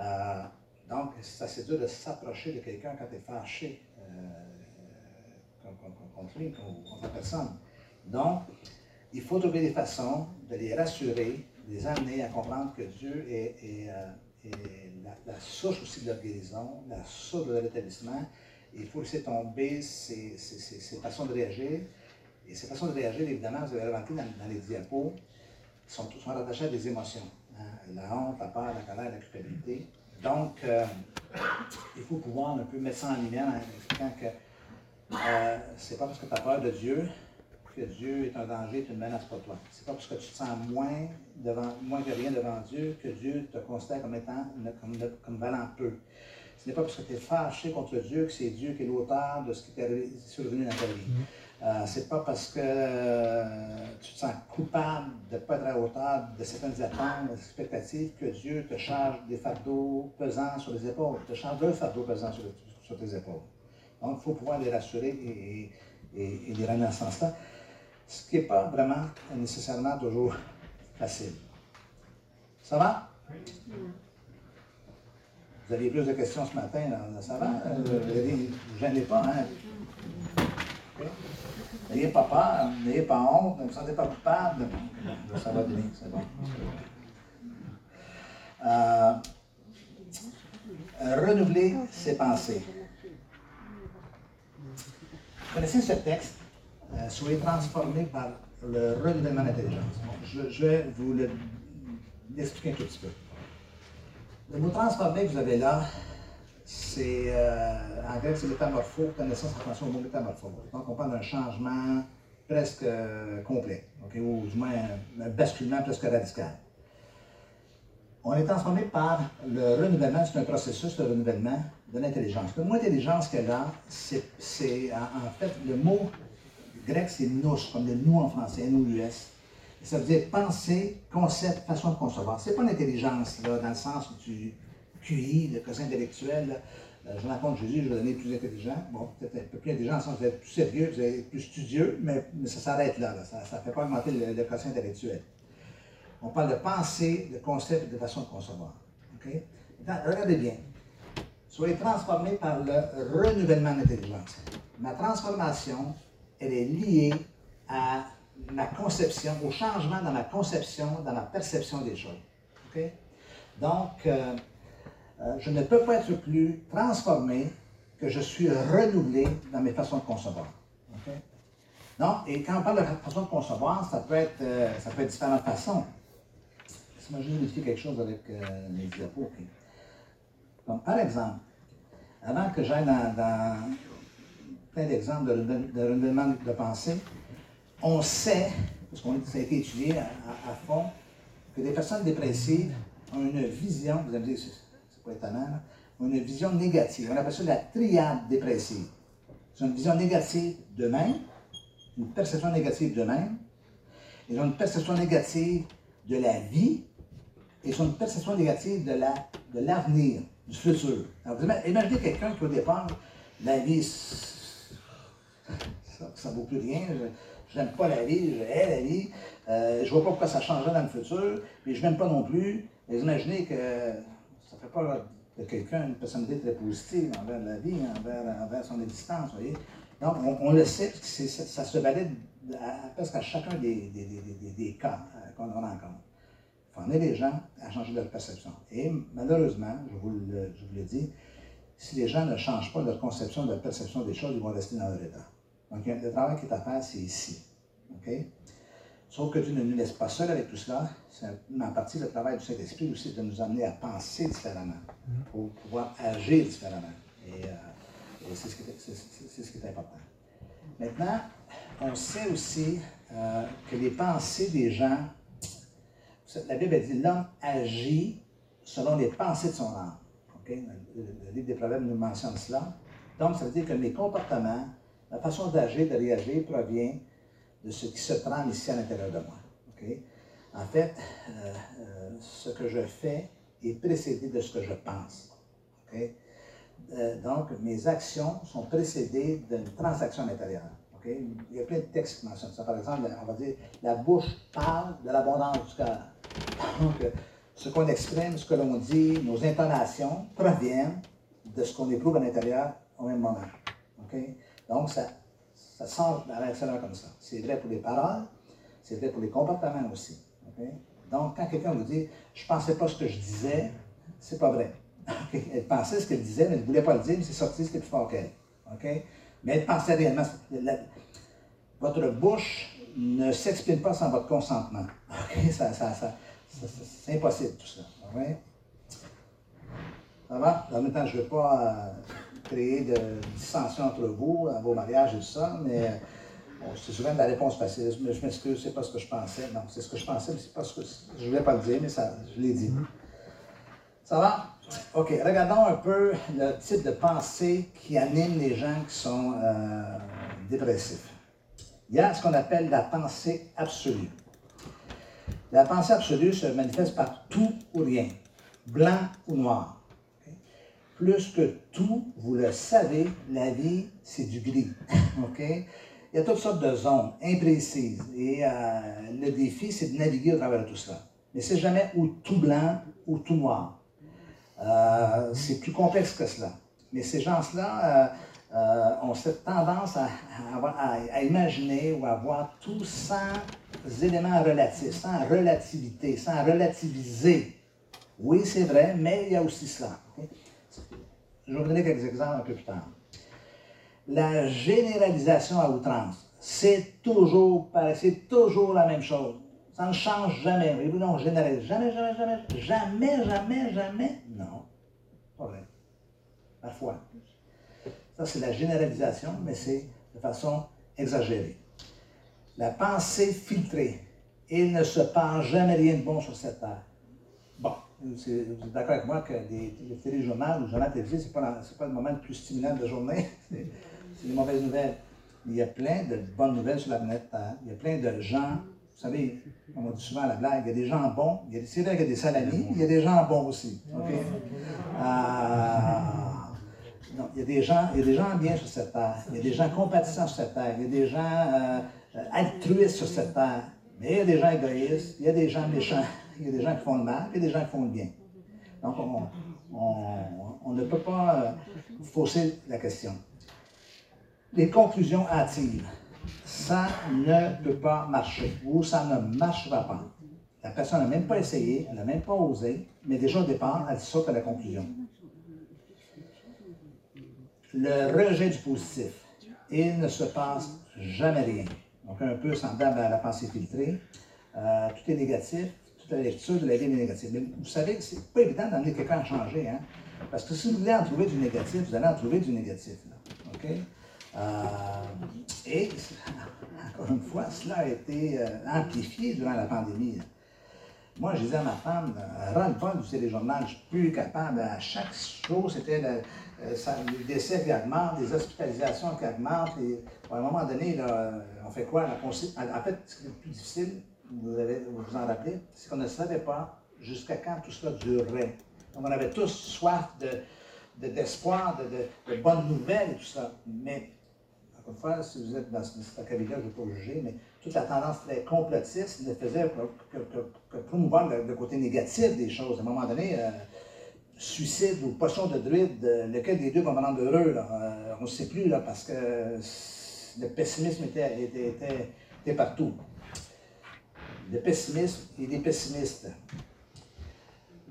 [SPEAKER 1] Euh, donc, c'est dur de s'approcher de quelqu'un quand tu es fâché euh, contre lui, contre la personne. Donc, il faut trouver des façons de les rassurer, de les amener à comprendre que Dieu est, euh, la, source aussi de leur guérison, la source de leur établissement. Il faut laisser tomber ces, façons de réagir. Et ces façons de réagir, évidemment, vous avez remarqué dans, dans les diapos, sont, sont rattachées à des émotions. Hein. La honte, la peur, la colère, la culpabilité. Donc, euh, il faut pouvoir un peu mettre ça en lumière en expliquant que euh, c'est pas parce que tu as peur de Dieu que Dieu est un danger, une menace pour toi. C'est pas parce que tu te sens moins, devant, moins que rien devant Dieu que Dieu te considère comme étant comme, comme valant peu. Ce n'est pas parce que tu es fâché contre Dieu que c'est Dieu qui est l'auteur de ce qui t'est survenu dans ta vie. Euh, c'est pas parce que euh, tu te sens coupable de ne pas être à la hauteur de certaines attentes, des expectatives, que Dieu te charge des fardeaux pesants sur les épaules, te charge deux fardeaux pesants sur, tes épaules. Donc, il faut pouvoir les rassurer et, les ramener en ce sens-là, ce qui n'est pas vraiment nécessairement toujours facile. Ça va? Vous aviez plus de questions ce matin, ça va? Euh, vous ne gênez pas, hein? N'ayez pas peur, n'ayez pas honte, ne vous sentez pas coupable. Ça va donner, c'est bon. Euh, renouveler ses pensées. Vous connaissez ce texte? Euh, soyez transformés par le renouvellement d'intelligence. je, vais vous l'expliquer un tout petit peu. Le mot transformer que vous avez là, c'est, euh, en grec, c'est métamorpho, connaissance, attention au mot métamorpho. Donc, on parle d'un changement presque euh, complet, ou du moins un, basculement presque radical. On est transformé par le renouvellement, c'est un processus de renouvellement de l'intelligence. Le mot intelligence qu'elle a, c'est, en, fait, le mot grec, c'est nous, comme le nous en français, N-O-U-S. Ça veut dire pensée, concept, façon de concevoir. C'est pas l'intelligence, dans le sens où tu QI, le quotient intellectuel. Euh, je rencontre Jésus, je vais donner plus intelligent. Bon, peut-être un peu plus intelligent, en êtes plus sérieux, plus studieux, mais, ça s'arrête là, Ça ne fait pas augmenter le, quotient intellectuel. On parle de pensée, de concept et de façon de concevoir. regardez bien. Soyez transformés par le renouvellement de. Ma transformation, elle est liée à ma conception, au changement dans ma conception, dans ma perception des choses. OK? Donc, euh, euh, je ne peux pas être plus transformé que je suis renouvelé dans mes façons de concevoir. Donc, et quand on parle de façon de concevoir, ça peut être, euh, ça peut être différentes façons. Moi, je vais vérifier quelque chose avec les diapos. Donc, par exemple, avant que j'aille dans, plein d'exemples de, de, renouvellement de pensée, on sait, parce qu'on ça a été étudié à, fond, que des personnes dépressives ont une vision, vous allez me dire, c'est ont une vision négative. On appelle ça la triade dépressive. Ont une vision négative d'eux-mêmes, une perception négative d'eux-mêmes, ils ont une perception négative de la vie, et ils ont une perception négative de l'avenir, la, du futur. Alors, imaginez quelqu'un qui, au départ, la vie, ça ne vaut plus rien. Je n'aime pas la vie, je hais la vie. Euh, je ne vois pas pourquoi ça changerait dans le futur. Puis je n'aime pas non plus. Mais imaginez que fait pas de quelqu'un une personnalité très positive envers la vie, envers, son existence. Voyez? Donc, on, le sait, parce que ça, se valide à, presque à chacun des, des, cas euh, qu'on rencontre. Il faut emmener les gens à changer leur perception. Et malheureusement, je vous le, je vous le dis, si les gens ne changent pas leur conception, leur perception des choses, ils vont rester dans leur état. Donc, le travail qui est à faire, c'est ici. OK? Sauf que Dieu ne nous laisse pas seuls avec tout cela. C'est en partie le travail du Saint-Esprit aussi de nous amener à penser différemment, pour pouvoir agir différemment. Et, euh, c'est ce, qui est important. Maintenant, on sait aussi euh, que les pensées des gens, la Bible dit l'homme agit selon les pensées de son âme. Le, le, livre des Proverbes nous mentionne cela. Donc, ça veut dire que mes comportements la façon d'agir, de réagir provient de ce qui se trame ici à l'intérieur de moi. En fait, euh, euh, ce que je fais est précédé de ce que je pense. Euh, donc, mes actions sont précédées d'une transaction intérieure. Il y a plein de textes qui mentionnent ça. Par exemple, on va dire la bouche parle de l'abondance du cœur. Donc, ce qu'on exprime, ce que l'on dit, nos intonations proviennent de ce qu'on éprouve à l'intérieur au même moment. Donc, ça, ça sort à l'extérieur comme ça. C'est vrai pour les paroles, c'est vrai pour les comportements aussi. Donc, quand quelqu'un vous dit Je ne pensais pas ce que je disais, c'est pas vrai. <laughs> Elle pensait ce qu'elle disait, mais elle ne voulait pas le dire, mais c'est sorti est plus fort qu'elle. Mais elle pensait réellement. votre bouche ne s'exprime pas sans votre consentement. <laughs> Ça, ça, ça, c'est impossible tout ça. Ça va? En même temps, je ne veux pas. Euh, créer de dissensions entre vous, vos mariages et tout ça, mais c'est souvent la réponse facile. Je m'excuse, c'est pas ce que je pensais. Non, c'est ce que je pensais, mais c'est pas ce que. Je voulais pas le dire, mais ça, je l'ai dit. Ça va? OK. Regardons un peu le type de pensée qui anime les gens qui sont euh, dépressifs. Il y a ce qu'on appelle la pensée absolue. La pensée absolue se manifeste par tout ou rien, blanc ou noir plus que tout, vous le savez, la vie, c'est du gris. <laughs> Il y a toutes sortes de zones imprécises. Et euh, le défi, c'est de naviguer au travers de tout cela. Mais c'est jamais ou tout blanc ou tout noir. Euh, c'est plus complexe que cela. Mais ces gens-là euh, ont cette tendance à, à, imaginer ou à voir tout sans éléments relatifs, sans relativité, sans relativiser. Oui, c'est vrai, mais il y a aussi cela. Je vous donner quelques exemples un peu plus tard. La généralisation à outrance, c'est toujours pareil, c'est toujours la même chose. Ça ne change jamais. Oui, non, généralise. Jamais, jamais, jamais, jamais, jamais, jamais. Non. Pas vrai. Parfois. Ça, c'est la généralisation, mais c'est de façon exagérée. La pensée filtrée. Il ne se passe jamais rien de bon sur cette terre. Vous êtes d'accord avec moi que les, les téléjournaux ou les journaux télévisés, ce n'est pas, pas, le moment le plus stimulant de la journée. c'est les mauvaises nouvelles. Il y a plein de bonnes nouvelles sur la planète Terre. Il y a plein de gens, vous savez, on dit souvent la blague, il y a des gens bons. C'est vrai qu'il y a des salamis, il y a des gens bons aussi. Euh, non, il y a des gens, il y a des gens bien sur cette terre. Il y a des gens compatissants sur cette terre. Il y a des gens euh, altruistes sur cette terre. Mais il y a des gens égoïstes. Il y a des gens méchants il y a des gens qui font le mal, et des gens qui font le bien. Donc, on, ne peut pas fausser la question. Les conclusions hâtives, ça ne peut pas marcher ou ça ne marchera pas. La personne n'a même pas essayé, elle n'a même pas osé, mais déjà au départ, elle saute à la conclusion. Le rejet du positif. Il ne se passe jamais rien. Donc, un peu semblable à la pensée filtrée. Euh, tout est négatif, toute la de la vie négative. Mais vous savez, c'est pas évident d'amener quelqu'un à changer. Hein? Parce que si vous voulez en trouver du négatif, vous allez en trouver du négatif. OK? Euh, et, <laughs> encore une fois, cela a été euh, amplifié durant la pandémie. Moi, je disais à ma femme, rends le bol du téléjournal, je suis plus capable. À chaque chose, c'était le, décès qui augmentent, les hospitalisations qui augmentent. Et, à un moment donné, là, on fait quoi? En fait, ce qui est le plus difficile, vous vous en rappeler, c'est qu'on ne savait pas jusqu'à quand tout cela durerait. On avait tous soif d'espoir, de, de, bonnes nouvelles et tout ça. Mais, encore une fois, si vous êtes dans ce cabinet, je ne vais pas juger, mais toute la tendance très complotiste ne faisait que, promouvoir le, côté négatif des choses. À un moment donné, euh, suicide ou potion de druide, euh, lequel des deux va me rendre heureux, euh, on ne sait plus, là, parce que le pessimisme était, était partout le pessimisme et les pessimistes.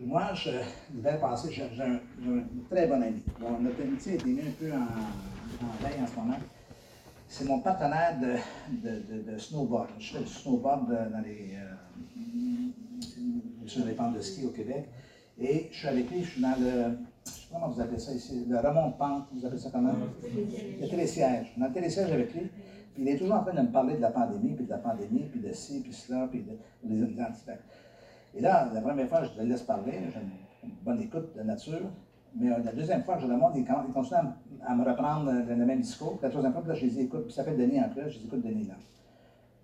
[SPEAKER 1] Moi, je, l'hiver passé, j'ai un, très bon ami. Bon, notre amitié est mis un peu en, en veille en ce moment. C'est mon partenaire de, de, de, snowboard. Je fais du snowboard dans les, euh, sur les pentes de ski au Québec. Et je suis avec lui, je suis dans le. Je sais pas comment vous appelez ça ici, le remont pente, vous appelez ça comment? Le télésiège. Dans le télésiège avec lui il est toujours en train de me parler de la pandémie, puis de la pandémie, puis de ci, puis cela, puis de, des antivax. Et là, la première fois, je le laisse parler, j'ai une bonne écoute de nature. Mais euh, la deuxième fois je le montre, il, continue à, me reprendre le, même discours. La troisième fois, là, je les écoute, puis ça s'appelle Denis en plus, je dis écoute, Denis, là.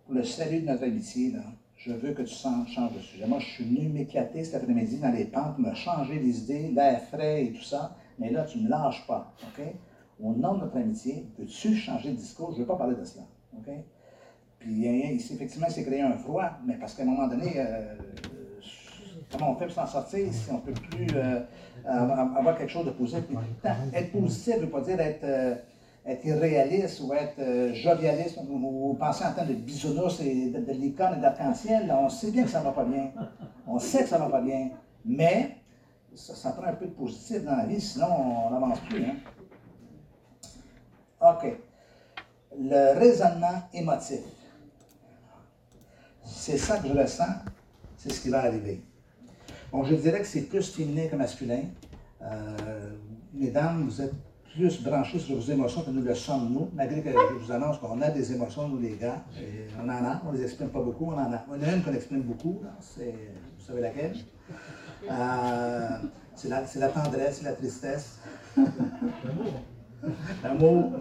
[SPEAKER 1] Pour le salut de notre amitié, je veux que tu changes de sujet. Moi, je suis venu m'éclater cet après-midi dans les pentes, me changer les idées, l'air frais et tout ça. Mais là, tu ne me lâches pas. OK? Au nom de notre amitié, peux-tu changer de discours? Je ne veux pas parler de cela. OK? Puis effectivement, il s'est créé un froid, mais parce qu'à un moment donné, euh, comment on fait pour s'en sortir si on ne peut plus euh, avoir quelque chose de positif? être positif ne veut pas dire être, euh, irréaliste ou être jovialiste ou, penser en termes de bisounours et de, licorne et d'arc-en-ciel. On sait bien que ça ne va pas bien. On sait que ça ne va pas bien. Mais ça, ça, prend un peu de positif dans la vie, sinon on n'avance plus. Hein? OK. Le raisonnement émotif. C'est ça que je ressens, c'est ce qui va arriver. Bon, je dirais que c'est plus féminin que masculin. Euh, mesdames, vous êtes plus branchés sur vos émotions que nous le sommes, nous, malgré que je vous annonce qu'on a des émotions, nous les gars. on en a, on ne les exprime pas beaucoup, on en a. On a une qu'on exprime beaucoup, vous savez laquelle? Euh, c'est, la, c'est la tendresse, la tristesse. L'amour.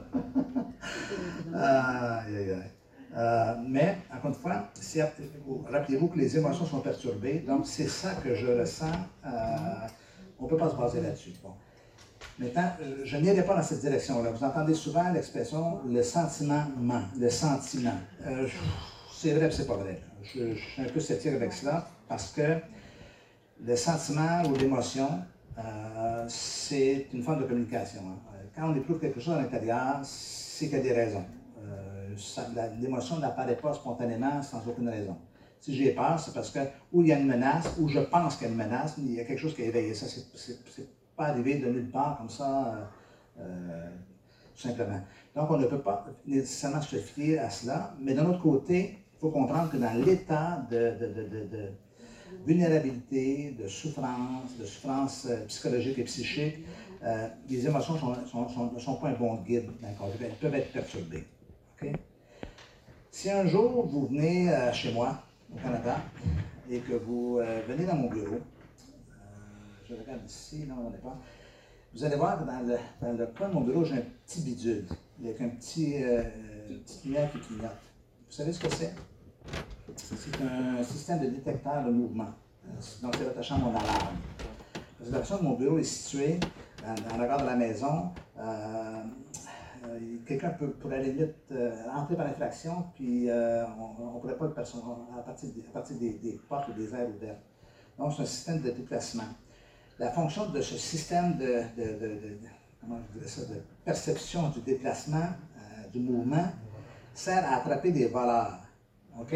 [SPEAKER 1] Euh, mais, encore une fois, rappelez-vous que les émotions sont perturbées, donc c'est ça que je ressens. Euh, on ne peut pas se baser là-dessus. Bon. Maintenant, je n'irai pas dans cette direction-là. Vous entendez souvent l'expression le sentiment ment, le sentiment. Euh, c'est vrai, c'est pas vrai. Je, je, suis un peu sceptique avec cela parce que le sentiment ou l'émotion, c'est une forme de communication. Hein quand on éprouve quelque chose à l'intérieur, c'est qu'il y a des raisons. Euh, l'émotion n'apparaît pas spontanément sans aucune raison. Si j'ai peur, c'est parce que ou il y a une menace, ou je pense qu'il y a une menace, il y a quelque chose qui est éveillé. Ça, c'est pas arrivé de nulle part comme ça, euh, euh, tout simplement. Donc, on ne peut pas nécessairement se fier à cela, mais d'un autre côté, il faut comprendre que dans l'état de, vulnérabilité, de souffrance, de souffrance psychologique et psychique, euh, les émotions ne sont, pas un bon guide Elles peuvent être perturbées. Si un jour vous venez euh, chez moi, au Canada, et que vous euh, venez dans mon bureau, je regarde ici, non, on n'est pas. Vous allez voir que dans le, dans le coin de mon bureau, j'ai un petit bidule, avec un petit, une petite lumière qui clignote. Vous savez ce que c'est? C'est un système de détecteur de mouvement. Donc, c'est attaché à mon alarme. La de mon bureau est située en regard de la maison, euh, euh, quelqu'un peut, pourrait aller vite euh, entrer par infraction, puis on ne pourrait pas le percevoir à partir, des, portes ou des aires ouvertes. Donc, c'est un système de déplacement. la fonction de ce système de, comment ça, de perception du déplacement, du mouvement, sert à attraper des valeurs. OK?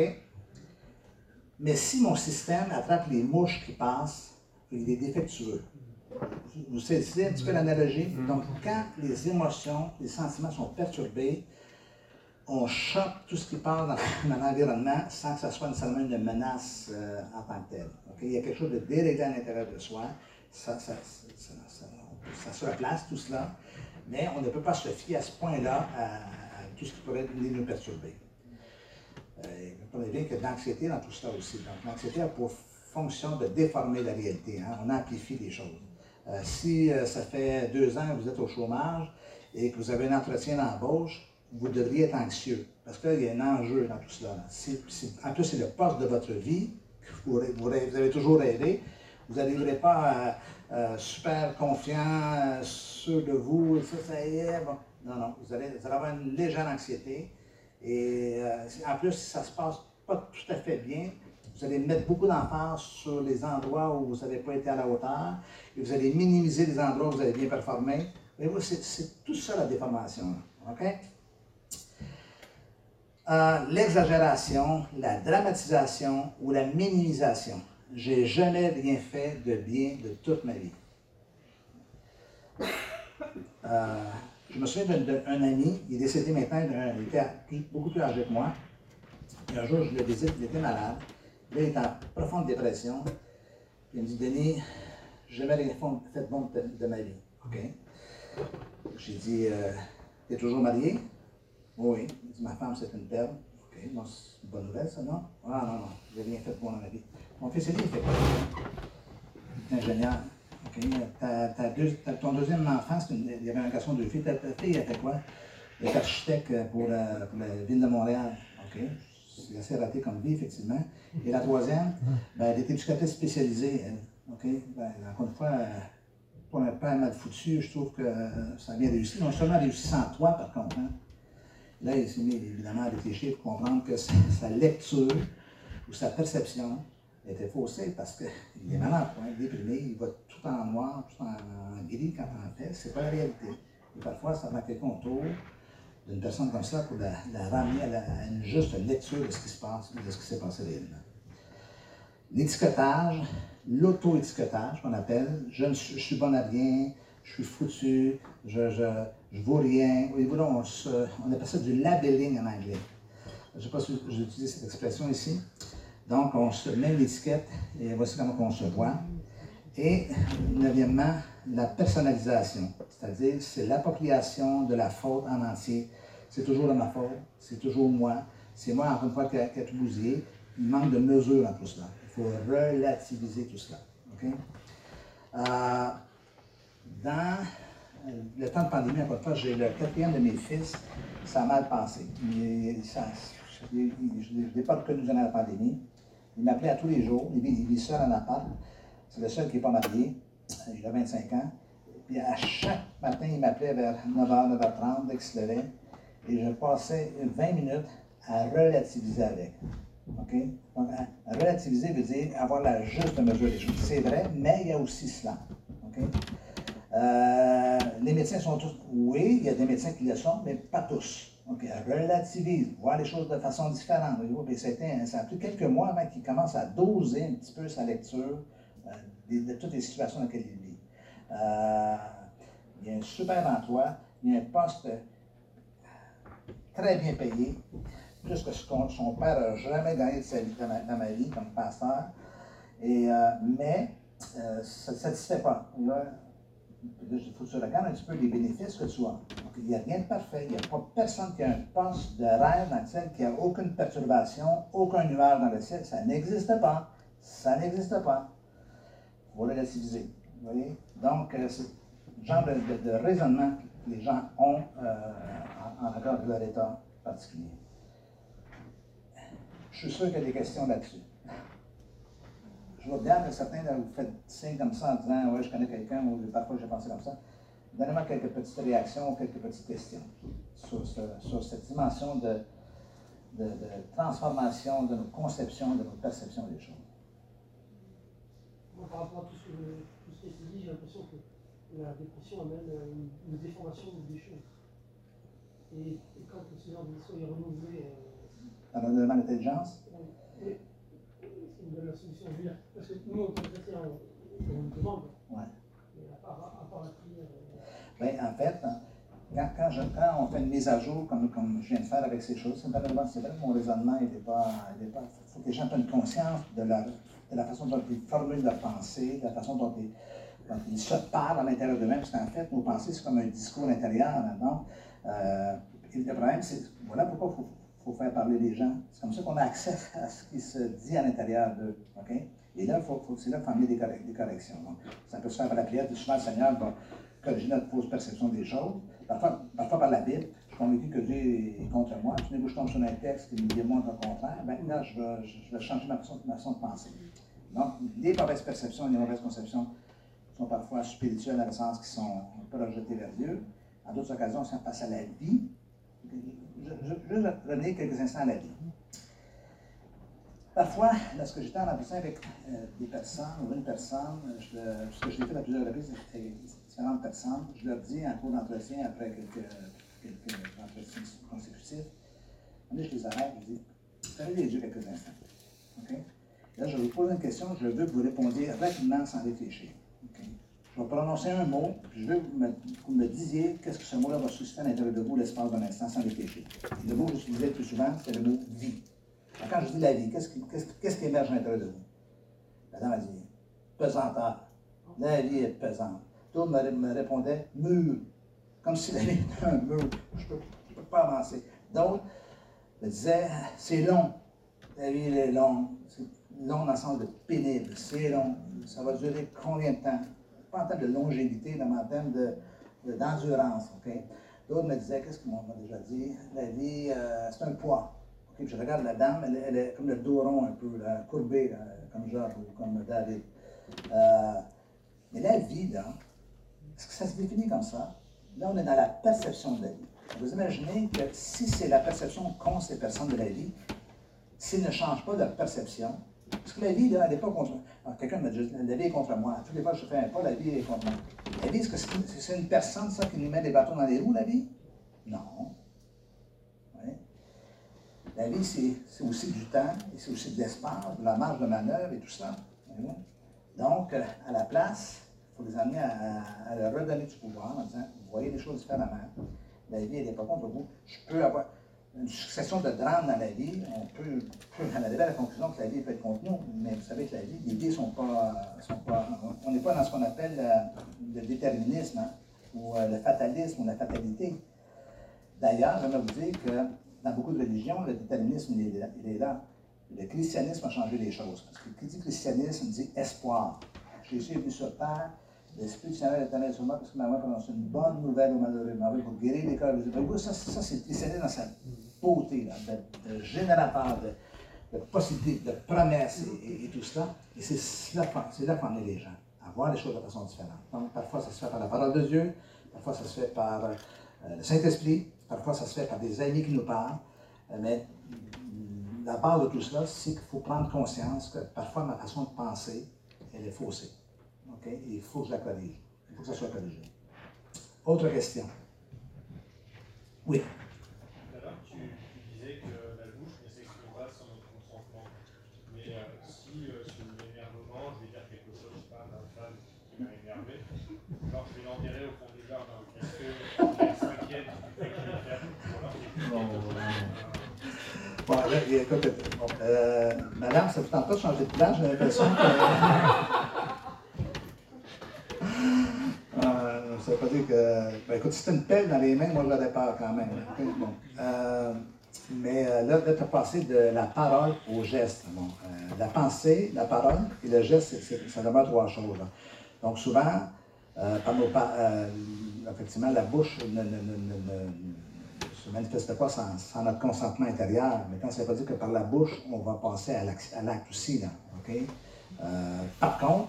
[SPEAKER 1] Mais si mon système attrape les mouches qui passent, il est défectueux. Vous saisissez un petit peu l'analogie? Mm. Donc, quand les émotions, les sentiments sont perturbés, on choque tout ce qui passe <laughs> dans, l'environnement sans que ce soit nécessairement une menace euh, en tant que telle. Il y a quelque chose de déréglé à l'intérieur de soi. Ça, ça, ça, se replace, tout cela. Mais on ne peut pas se fier à ce point-là à, tout ce qui pourrait nous perturber. Euh, vous comprenez bien que l'anxiété dans tout cela aussi. Donc, l'anxiété a pour fonction de déformer la réalité. Hein. On amplifie les choses. Euh, si euh, ça fait deux ans que vous êtes au chômage et que vous avez un entretien d'embauche, vous devriez être anxieux parce qu'il y a un enjeu dans tout cela. en plus, c'est le poste de votre vie que vous, avez toujours rêvé. Vous n'arriverez pas super confiant, sûr de vous, ça, ça y est. Non, non, vous allez, vous allez avoir une légère anxiété. Et en plus, si ça se passe pas tout à fait bien, vous allez mettre beaucoup d'emphase sur les endroits où vous n'avez pas été à la hauteur et vous allez minimiser les endroits où vous avez bien performé. C'est tout ça la déformation. OK? Euh, l'exagération, la dramatisation ou la minimisation. J'ai jamais rien fait de bien de toute ma vie. Euh, je me souviens d'un ami, il est décédé maintenant, il était beaucoup plus âgé que moi. un jour, je le visite, il était malade. Il est en profonde dépression. Il me dit, Denis, je n'ai jamais fait bon de, ma vie. OK? J'ai dit, euh, tu es toujours marié? Oui. Il dit, ma femme, c'est une perle. OK, c'est une bonne nouvelle, ça, non? Ah, non, non, je n'ai rien fait bon dans ma vie. Mon fils, il fait quoi? Il est ingénieur. OK, ton deuxième enfant, il y avait un garçon, deux filles. Ta, fille, elle fait quoi? Elle est architecte pour, la ville de Montréal. OK, c'est assez raté comme vie, effectivement. Et la troisième, ben, elle était éducatrice spécialisée, elle. OK? Ben, encore une fois, pour un père mal foutu, je trouve que ça a bien réussi. Non seulement réussi sans toi, par contre. Hein. Là, il s'est mis évidemment à réfléchir pour comprendre que sa, lecture ou sa perception était faussée parce qu'il <laughs> est malade, déprimé, il va tout en noir, tout en, gris quand on fait. C'est pas la réalité. Et parfois, ça va quelqu'un autour d'une personne comme ça pour la, ramener à, une juste lecture de ce qui se passe, de ce qui s'est passé réellement. L'étiquetage, l'auto-étiquetage qu'on appelle, je, ne suis, je suis bon à rien, je suis foutu, je, je, je vaux rien. on, on appelle ça du labeling en anglais. Je ne sais pas si j'utilise cette expression ici. Donc, on se met l'étiquette et voici comment on se voit. Et, neuvièmement, la personnalisation, c'est-à-dire c'est l'appropriation de la faute en entier. C'est toujours de ma faute, c'est toujours moi, c'est moi, encore une fois, qui a, tout bousillé. Il manque de mesure dans tout cela. Il faut relativiser tout cela. Euh, dans le temps de pandémie, encore une fois, j'ai le quatrième de mes fils, ça a mal passé. je ne l'ai pas reconnu durant la pandémie. Il m'appelait à tous les jours. Il vit, seul en appart. C'est le seul qui n'est pas marié. Il a 25 ans. Puis à chaque matin, il m'appelait vers 9h, 9h30 dès qu'il se levait. Et je passais 20 minutes à relativiser avec. OK? Donc, relativiser veut dire avoir la juste mesure des choses. C'est vrai, mais il y a aussi cela. OK? Euh, les médecins sont tous. Oui, il y a des médecins qui le sont, mais pas tous. Donc, relativise, voir les choses de façon différente. ça a pris quelques mois avant qu'il commence à doser un petit peu sa lecture euh, de, toutes les situations dans lesquelles il vit. Euh, il y a un super emploi, il y a un poste très bien payé, plus que ce son père n'a jamais gagné de sa vie dans ma, vie comme pasteur. Et, mais ça ne satisfait pas il faut que tu regardes un petit peu les bénéfices que tu as. il n'y a rien de parfait. Il n'y a pas personne qui a un poste de rêve dans le ciel qui n'a aucune perturbation, aucun nuage dans le ciel. Ça n'existe pas. Ça n'existe pas. Il faut relativiser. Vous voyez? Donc, euh, c'est le genre de, raisonnement que les gens ont euh, en, regard de leur état particulier. Je suis sûr qu'il y a des questions là-dessus je vois bien que certains vous faites signe comme ça en disant Oui, je connais quelqu'un ou parfois j'ai pensé comme ça. Donnez-moi quelques petites réactions, quelques petites questions sur, cette dimension de, transformation de nos conceptions, de nos perceptions des choses.
[SPEAKER 2] Par rapport à tout ce, ce que tu dis, j'ai l'impression que la dépression amène une déformation des choses. Et, et, quand ce genre de discours est renouvelé. Euh,
[SPEAKER 1] le demande d'intelligence
[SPEAKER 2] C'est une bonne solution. Je parce que nous, en tant que chrétiens, on, on demande.
[SPEAKER 1] Ouais.
[SPEAKER 2] Mais à part, à part la prière. Euh,
[SPEAKER 1] ben, en fait, hein, quand, quand, je, quand, on fait une mise à jour, comme, comme je viens de faire avec ces choses, c'est vrai, que mon raisonnement n'était pas. Il faut que les gens prennent conscience de la, de la façon dont ils formulent leur pensée, de la façon dont ils, dont ils se parlent à l'intérieur d'eux-mêmes, parce qu'en fait, nos pensées, c'est comme un discours intérieur. Donc, euh, et le problème, c'est voilà pourquoi il faut, faire parler les gens. C'est comme ça qu'on a accès à ce qui se dit à l'intérieur d'eux. OK? Et là, faut, c'est là qu'il faut amener des, corrections. Ça peut se faire par la prière. Souvent, le Seigneur va corriger notre fausse perception des choses. Parfois, par la Bible. Je suis convaincu que Dieu est contre moi. Je je tombe sur un texte qui me démontre le contraire. Ben, là, je vais, changer ma façon, ma façon de penser. Donc, les mauvaises perceptions et les mauvaises conceptions sont parfois spirituelles dans le sens qu'ils sont projetées vers Dieu. À d'autres occasions, c'est face à la vie. Je, vais revenir quelques instants à la vie. Parfois, lorsque j'étais en entretien avec euh, des personnes ou une personne, je, ce que je l'ai fait à plusieurs reprises avec différentes personnes, je leur dis en cours d'entretien, après quelques, entretiens consécutifs, je les arrête, je dis, fermez les yeux quelques instants. Là, je vous poser une question, je veux que vous répondiez rapidement sans réfléchir. Je vais prononcer un mot, puis je veux que vous me, disiez qu'est-ce que ce mot-là va susciter à l'intérieur de vous l'espace d'un instant sans réfléchir. Le mot que j'utilisais le plus souvent, c'est le mot vie. Quand je dis la vie, qu'est-ce qui, émerge à l'intérieur de vous? La dame a dit pesanteur. La vie est pesante. D'autres me, me répondaient mur. Comme si la vie était un mur. Je ne peux, peux, pas avancer. D'autres me disaient c'est long. La vie elle est longue. C'est long dans le sens de pénible. C'est long. Ça va durer combien de temps? Pas en termes de longévité, mais en termes de, d'endurance. Okay? D'autres me disaient, qu'est-ce qu'on m'a déjà dit? La vie, euh, c'est un poids. Je regarde la dame, elle, est comme le dos rond un peu, là, courbé, là, comme Jacques ou comme David. Euh, mais la vie, est-ce que ça se définit comme ça? Là, on est dans la perception de la vie. Vous imaginez que si c'est la perception qu'ont ces personnes de la vie, s'ils ne changent pas leur perception, parce que la vie, elle n'est pas moi. Quelqu'un m'a dit, la vie est contre moi. Toutes les fois je fais un pas, la vie est contre moi. La vie, est-ce que c'est une personne, ça, qui nous met des bâtons dans les roues, la vie? Non. La vie, c'est aussi du temps, et c'est aussi de l'espace, de la marge de manœuvre et tout ça. Donc, euh, à la place, il faut les amener à, à, leur redonner du pouvoir en disant, vous voyez les choses différemment. La vie, elle n'est pas contre vous. Je peux avoir une succession de drames dans la vie, on peut, en arriver à la conclusion que la vie peut être contre nous, mais vous savez que la vie, les vies sont pas, sont pas on n'est pas dans ce qu'on appelle euh, le déterminisme hein, ou euh, le fatalisme ou la fatalité. D'ailleurs, j'aimerais vous dire que dans beaucoup de religions, le déterminisme, il est, là. Le christianisme a changé les choses. Parce que qui dit christianisme dit espoir. Jésus est venu sur terre, l'Esprit du Seigneur est allé sur moi parce que ma mère prononce une bonne nouvelle aux malheureux. Ma pour guérir les cœurs. Ça, ça c'est le christianisme dans sa de, de, générateur, de, de, possibilités, de promesses et, tout cela. Et c'est là, qu'on est les gens, à voir les choses de façon différente. Donc, parfois, ça se fait par la parole de Dieu, parfois, ça se fait par euh, le Saint-Esprit, parfois, ça se fait par des amis qui nous parlent. Euh, mais la base de tout cela, c'est qu'il faut prendre conscience que parfois, ma façon de penser, elle est faussée. Et il faut que je la corrige. Il faut que ça soit corrigé. Autre question. Oui. Écoute, bon, euh, madame, ça vous tente pas de changer de place, j'ai l'impression que. <laughs> euh, ça veut pas dire que. Ben, écoute, si tu une pelle dans les mains, moi, je l'aurais peur quand même. Bon. Euh, mais euh, là, là tu as passé de la parole au geste. Bon, la pensée, la parole et le geste, c'est, ça demeure trois choses. Là. Donc, souvent, par nos, effectivement, la bouche ne, ne, ne ne manifeste pas sans, sans, notre consentement intérieur. Mais quand ça ne veut pas dire que par la bouche, on va passer à l'acte aussi. Là, okay? euh, par contre,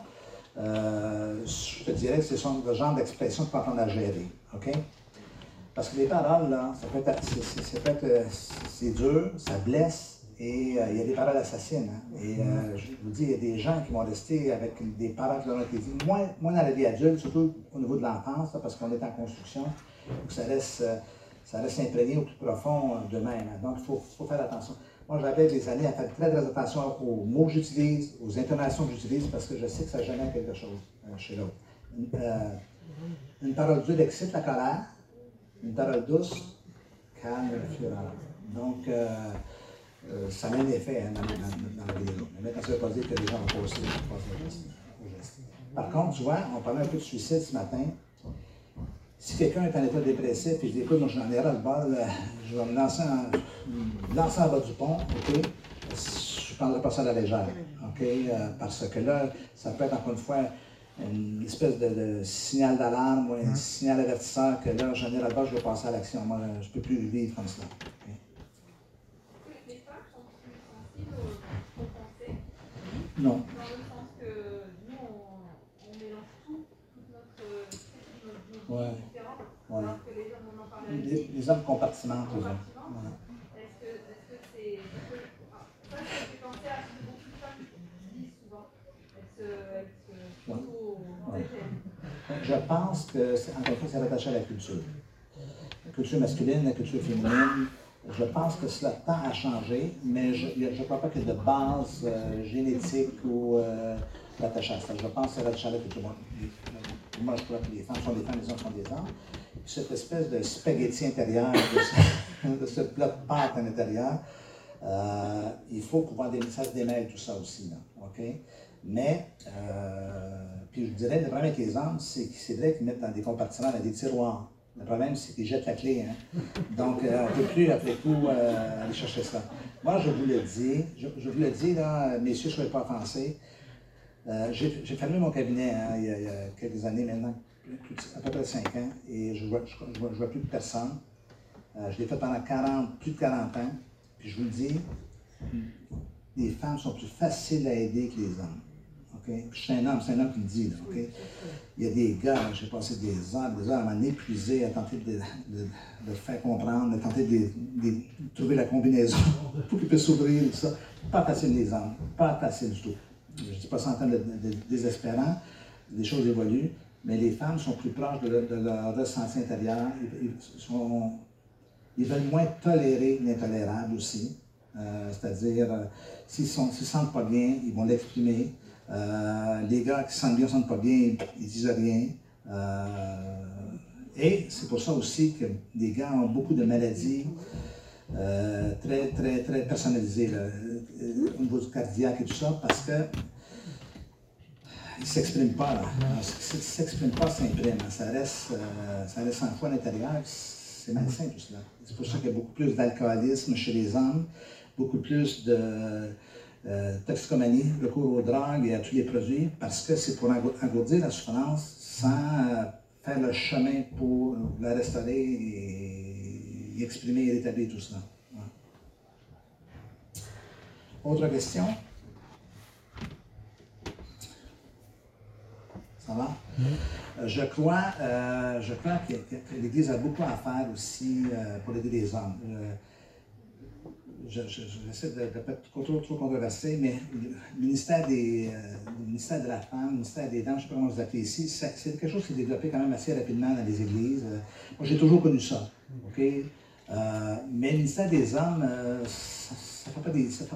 [SPEAKER 1] euh, je te dirais que ce sont le genre d'expression qu'il faut apprendre à gérer. Parce que les paroles, là, ça peut être, c'est, dur, ça blesse Et euh, il y a des paroles assassines. hein. Et euh, je vous dis, il y a des gens qui vont rester avec des paroles qui leur ont été dites, moins, moins dans la vie adulte, surtout au niveau de l'enfance, parce qu'on est en construction, donc ça euh, ça reste imprégné au plus profond euh, d'eux-mêmes. hein. Donc, il faut, faire attention. Moi, j'appelle les amis à faire très, très attention aux mots que j'utilise, aux intonations que j'utilise, parce que je sais que ça génère quelque chose euh, chez l'autre. Une, euh, une parole dure excite la colère, une parole douce calme la fureur. Donc, ça a un effet dans, dans- dans de. Mais maintenant, ça ne veut pas dire que les gens vont passer, au geste. Par contre, tu vois, on parlait un peu de suicide ce matin. Si quelqu'un est en état dépressif et je dis, écoute, moi j'en ai ras le bol, euh, je vais me lancer en, me lancer en bas du pont, OK? Je ne prendrai pas ça à la légère, OK? Euh, parce que là, ça peut être encore une fois une espèce de, de signal d'alarme ou un signal avertisseur que là, j'en ai ras le bol, je vais passer à l'action. Moi, je ne peux plus vivre comme ça. OK?
[SPEAKER 3] Les femmes sont plus sensibles aux, aux pensées,
[SPEAKER 1] Non.
[SPEAKER 3] dans
[SPEAKER 1] Ouais.
[SPEAKER 3] alors que les hommes, en
[SPEAKER 1] Les, les hommes compartimentent.
[SPEAKER 3] Est-ce que que c'est. que- ah, Ça, ça fait penser à ce que beaucoup de femmes disent souvent. Elles se.
[SPEAKER 1] Ouais. Je pense que, c'est- encore une fois, c'est rattaché à la culture. La culture masculine, la culture féminine. Je pense que cela tend à changer, mais je ne crois pas qu'il y ait de base euh, génétique ou euh, rattachée à ça. Je pense que c'est rattaché à la culture. Moi, je crois que les femmes sont des femmes, les hommes sont des hommes. Cette espèce de spaghetti intérieur, de ce, <laughs> de ce plat de pâte à l'intérieur, euh, il faut pouvoir démêler, ça se démêle tout ça aussi. OK? Mais, euh, puis je dirais, le problème avec les hommes, c'est que c'est vrai qu'ils mettent dans des compartiments, dans des tiroirs. Le problème, c'est qu'ils jettent la clé. Hein? Donc, euh, on ne peut plus, après tout, aller chercher ça. Moi, je vous le dis, je, vous le dis, messieurs, je ne vais pas offenser. J'ai fermé mon cabinet hein, il, y a, quelques années maintenant, à peu près 5 ans, et je ne vois, je, vois- plus de personne. Euh, je l'ai fait pendant 40, plus de 40 ans. Puis je vous le dis, les femmes sont plus faciles à aider que les hommes. OK? Puis je suis un homme, c'est un homme qui le dit. Il y a des gars, j'ai passé des heures, des heures à m'épuiser, à tenter de, de, faire comprendre, de tenter de, trouver la combinaison <laughs> pour qu'ils puissent s'ouvrir tout ça. Pas facile les hommes, pas facile du tout. Je ne dis pas ça en termes de désespérant, les choses évoluent, mais les femmes sont plus proches de, leur- ressenti intérieur, ils, ils ils veulent moins tolérer l'intolérable aussi. Euh, C'est-à-dire, euh, s'ils ne se sentent pas bien, ils vont l'exprimer. Euh, les gars qui se sentent bien, ne se sentent pas bien, ils disent rien. Et c'est pour ça aussi que les gars ont beaucoup de maladies très, très, très personnalisées au niveau cardiaque et tout ça, parce que ils ne s'expriment pas. Ne s'exprime pas s'imprime. Ça reste, euh, ça reste en foi à l'intérieur. C'est malsain tout cela. C'est pour ça qu'il y a beaucoup plus d'alcoolisme chez les hommes, beaucoup plus de euh, toxicomanie, recours aux drogues et à tous les produits, parce que c'est pour engo- engourdir la souffrance sans euh, faire le chemin pour la restaurer et, exprimer et rétablir tout cela. Autre question? Euh, Je crois, euh, crois que, l'Église a beaucoup à faire aussi euh, pour aider les hommes. Euh, je, je- je- j'essaie de ne pas être trop, trop, controversé, mais le ministère, de la femme, le ministère des dames, je ne sais pas comment vous appelez ici, c'est, quelque chose qui s'est développé quand même assez rapidement dans les églises. Moi, j'ai toujours connu ça. Mais le ministère des hommes, ça ne fait,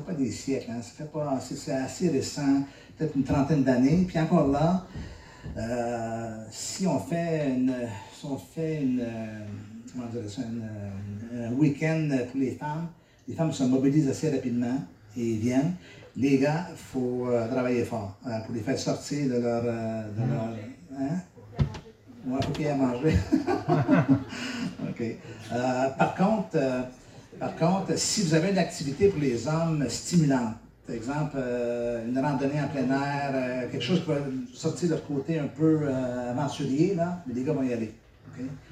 [SPEAKER 1] pas des- siècles. hein. Fait pas, c'est assez récent, peut-être une trentaine d'années. Puis encore là, euh, si on fait une, si on fait une, euh, comment dire ça, une, euh, un week-end pour les femmes, les femmes se mobilisent assez rapidement et viennent. Les gars, il faut travailler fort pour les faire sortir de leur. de leur hein? Ouais, faut qu'il y ait à manger. <laughs> OK. Euh, par contre, euh, par contre, si vous avez une activité pour les hommes stimulante, par exemple, euh, une randonnée en plein air, euh, quelque chose qui va sortir leur côté un peu euh, aventurier, là, mais les gars vont y aller.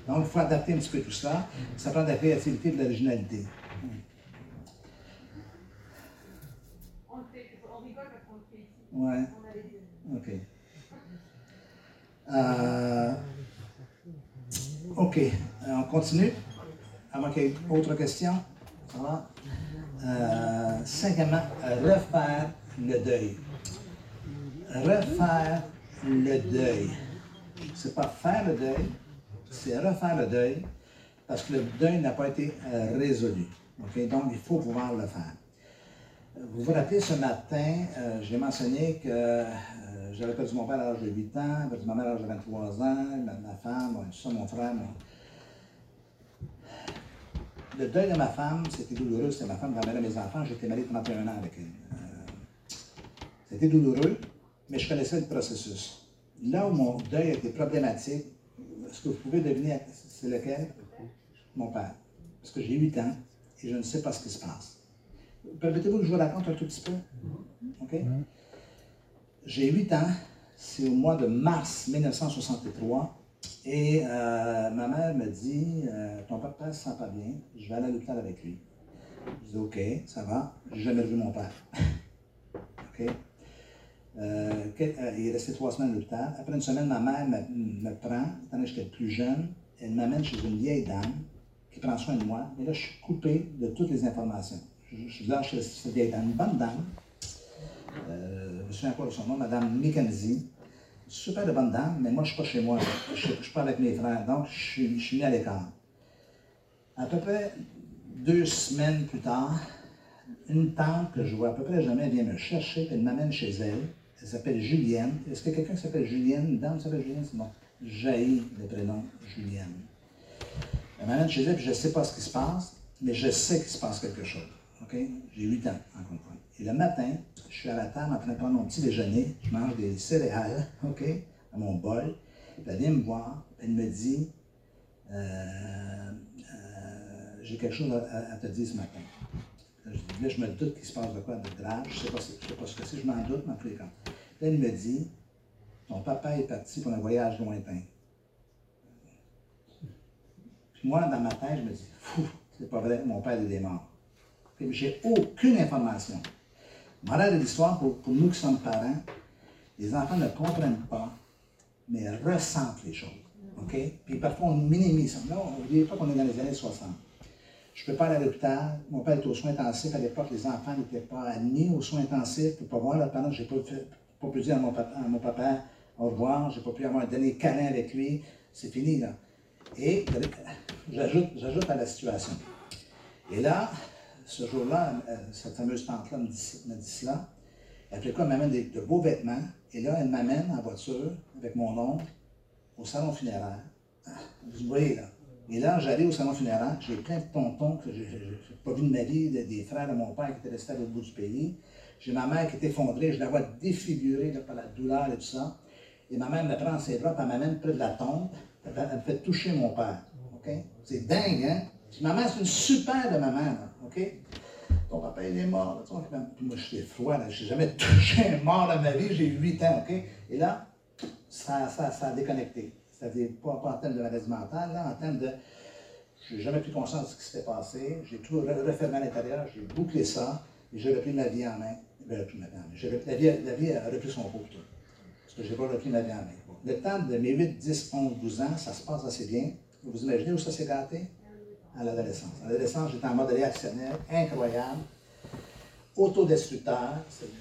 [SPEAKER 1] Donc, il faut adapter un petit peu tout ça. Ça prend de la créativité et de l'originalité.
[SPEAKER 3] On on rigole parce qu'on.
[SPEAKER 1] Ouais. OK. OK. On continue. Moins qu'il y ait autre question. Ça va? Euh, cinquièmement, refaire le deuil. Refaire le deuil. C'est pas faire le deuil, c'est refaire le deuil parce que le deuil n'a pas été euh, résolu. Donc, il faut pouvoir le faire. Vous vous rappelez, ce matin, euh, j'ai mentionné que j'avais perdu mon père à l'âge de 8 ans, ma mère à l'âge de 23 ans, ma, femme, tout ça, mon frère. mon- Le deuil de ma femme, c'était douloureux. C'était ma femme qui avait mes enfants. J'étais marié 31 ans avec elle. Euh, c'était douloureux, mais je connaissais le processus. Là où mon deuil était problématique, est-ce que vous pouvez deviner c'est lequel? Mon père. Parce que j'ai 8 ans et je ne sais pas ce qui se passe. Permettez-vous que je vous raconte un tout petit peu? OK? J'ai 8 ans, c'est au mois de mars 1963, et euh, ma mère me dit euh, Ton papa ne se sent pas bien, je vais aller à l'hôpital avec lui. Je dis Ok, ça va, j'ai jamais vu mon père. <laughs> OK? Euh, il est resté trois semaines à l'hôpital. Après une semaine, ma mère me, prend, étant donné que j'étais plus jeune, elle m'amène chez une vieille dame qui prend soin de moi. Et là, je suis coupé de toutes les informations. Je, suis là chez cette vieille dame, une bonne dame. Je me souviens encore de son nom, Madame Mackenzie. Super de bonne dame, mais moi, je suis pas chez moi. Je ne suis pas avec mes frères, donc je suis, mis à l'écart. À peu près deux semaines plus tard, une tante que je vois à peu près jamais vient me chercher, elle m'amène chez elle. Elle s'appelle Julienne. Est-ce a quelqu'un qui s'appelle Julienne? Une dame qui s'appelle Julienne? C'est bon. J'ai le prénom Julienne. Elle m'amène chez elle, puis je ne sais pas ce qui se passe, mais je sais qu'il se passe quelque chose. OK? J'ai 8 ans, encore une fois. Et le matin, je suis à la table en train de prendre mon petit déjeuner. Je mange des céréales, <laughs> OK, à mon bol. Elle vient me voir, elle me dit euh, euh, J'ai quelque chose à, te dire ce matin. Là, je me doute qu'il se passe de quoi de grave. Je ne sais, pas je sais pas ce que c'est, je m'en doute, mais en tous elle me dit Ton papa est parti pour un voyage lointain. Puis moi, dans ma tête, je me dis Fou, c'est pas vrai, mon père est mort. Puis J'ai aucune information. Morale de l'histoire, pour, nous qui sommes parents, les enfants ne comprennent pas, mais ressentent les choses. OK? Puis parfois, on minimise ça. Là, n'oubliez pas qu'on est dans les années 60. Je peux pas aller à l'hôpital. Mon père était aux soins intensifs. À l'époque, les enfants n'étaient pas admis aux soins intensifs. Je ne pas voir. Je n'ai pas, pu dire à mon papa, à mon papa au revoir. Je n'ai pas pu avoir un dernier câlin avec lui. C'est fini, là. Et j'ajoute à la situation. Et là, ce jour-là, euh, cette fameuse tante-là me dit, me dit cela. Fait quoi? Elle m'amène des- de beaux vêtements. Et là, elle m'amène en voiture avec mon oncle au salon funéraire. Ah, Vous voyez, là. Et là, j'arrive au salon funéraire. J'ai plein de tontons que je n'ai pas vu de ma vie, de- des frères de mon père qui étaient restés à l'autre bout du pays. J'ai ma mère qui est effondrée. Je la vois défigurée par la douleur et tout ça. Et ma mère me prend en ses bras, elle m'amène près de la tombe. Elle me- fait toucher mon père. C'est dingue, hein? Ma mère, c'est une super de maman, là. OK? Ton papa, il est mort. là, moi, j'étais froid. Je n'ai jamais <laughs> touché un mort dans ma vie. J'ai eu 8 ans, OK? Et là, ça, ça, ça a déconnecté. C'est-à-dire, pas, en termes de maladie mentale, là, en termes de. Je n'ai jamais pris conscience de ce qui s'était passé. J'ai tout re- refermé à l'intérieur, j'ai bouclé ça, et j'ai repris ma vie en main. Ben, repris ma vie la, vie, a repris son cours. Parce que je n'ai pas repris ma vie en main. Le temps de mes 8, 10, 11, 12 ans, ça se passe assez bien. Vous imaginez où ça s'est gâté? À l'adolescence. À l'adolescence, j'étais en mode réactionnel, incroyable autodestructeur,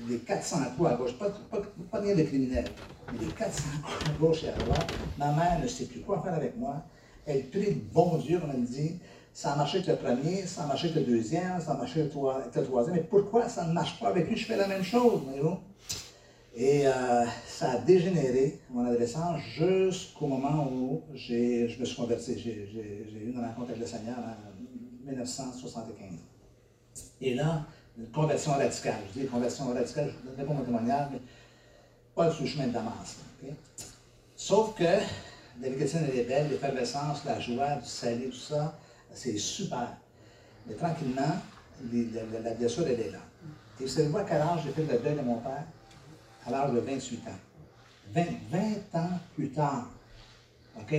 [SPEAKER 1] les 400 coups à gauche, pas, pas, pas rien de criminel, mais les 400 <laughs> coups à gauche et à droite. Ma mère ne sait plus quoi faire avec moi. Elle prie de bon Dieu, elle me dit. Ça a marché le premier, ça a marché le deuxième, ça a marché avec le troisième. Mais pourquoi ça ne marche pas avec lui? Je fais la même chose, voyez-vous. Et euh, ça a dégénéré, mon adolescence, jusqu'au moment où je me suis converti. J'ai eu une rencontre avec le Seigneur en 1975. Et là, une conversion radicale. Je dis conversion radicale, je ne donnerai pas mon témoignage, mais pas sur le chemin de Damas. Sauf que elle est belle, l'effervescence, la joie, du salut, tout ça, c'est super. Mais tranquillement, la blessure, elle est là. Et vous savez à quel âge j'ai fait le deuil de mon père? L'âge de 28 ans. 20, 20 ans plus tard. OK?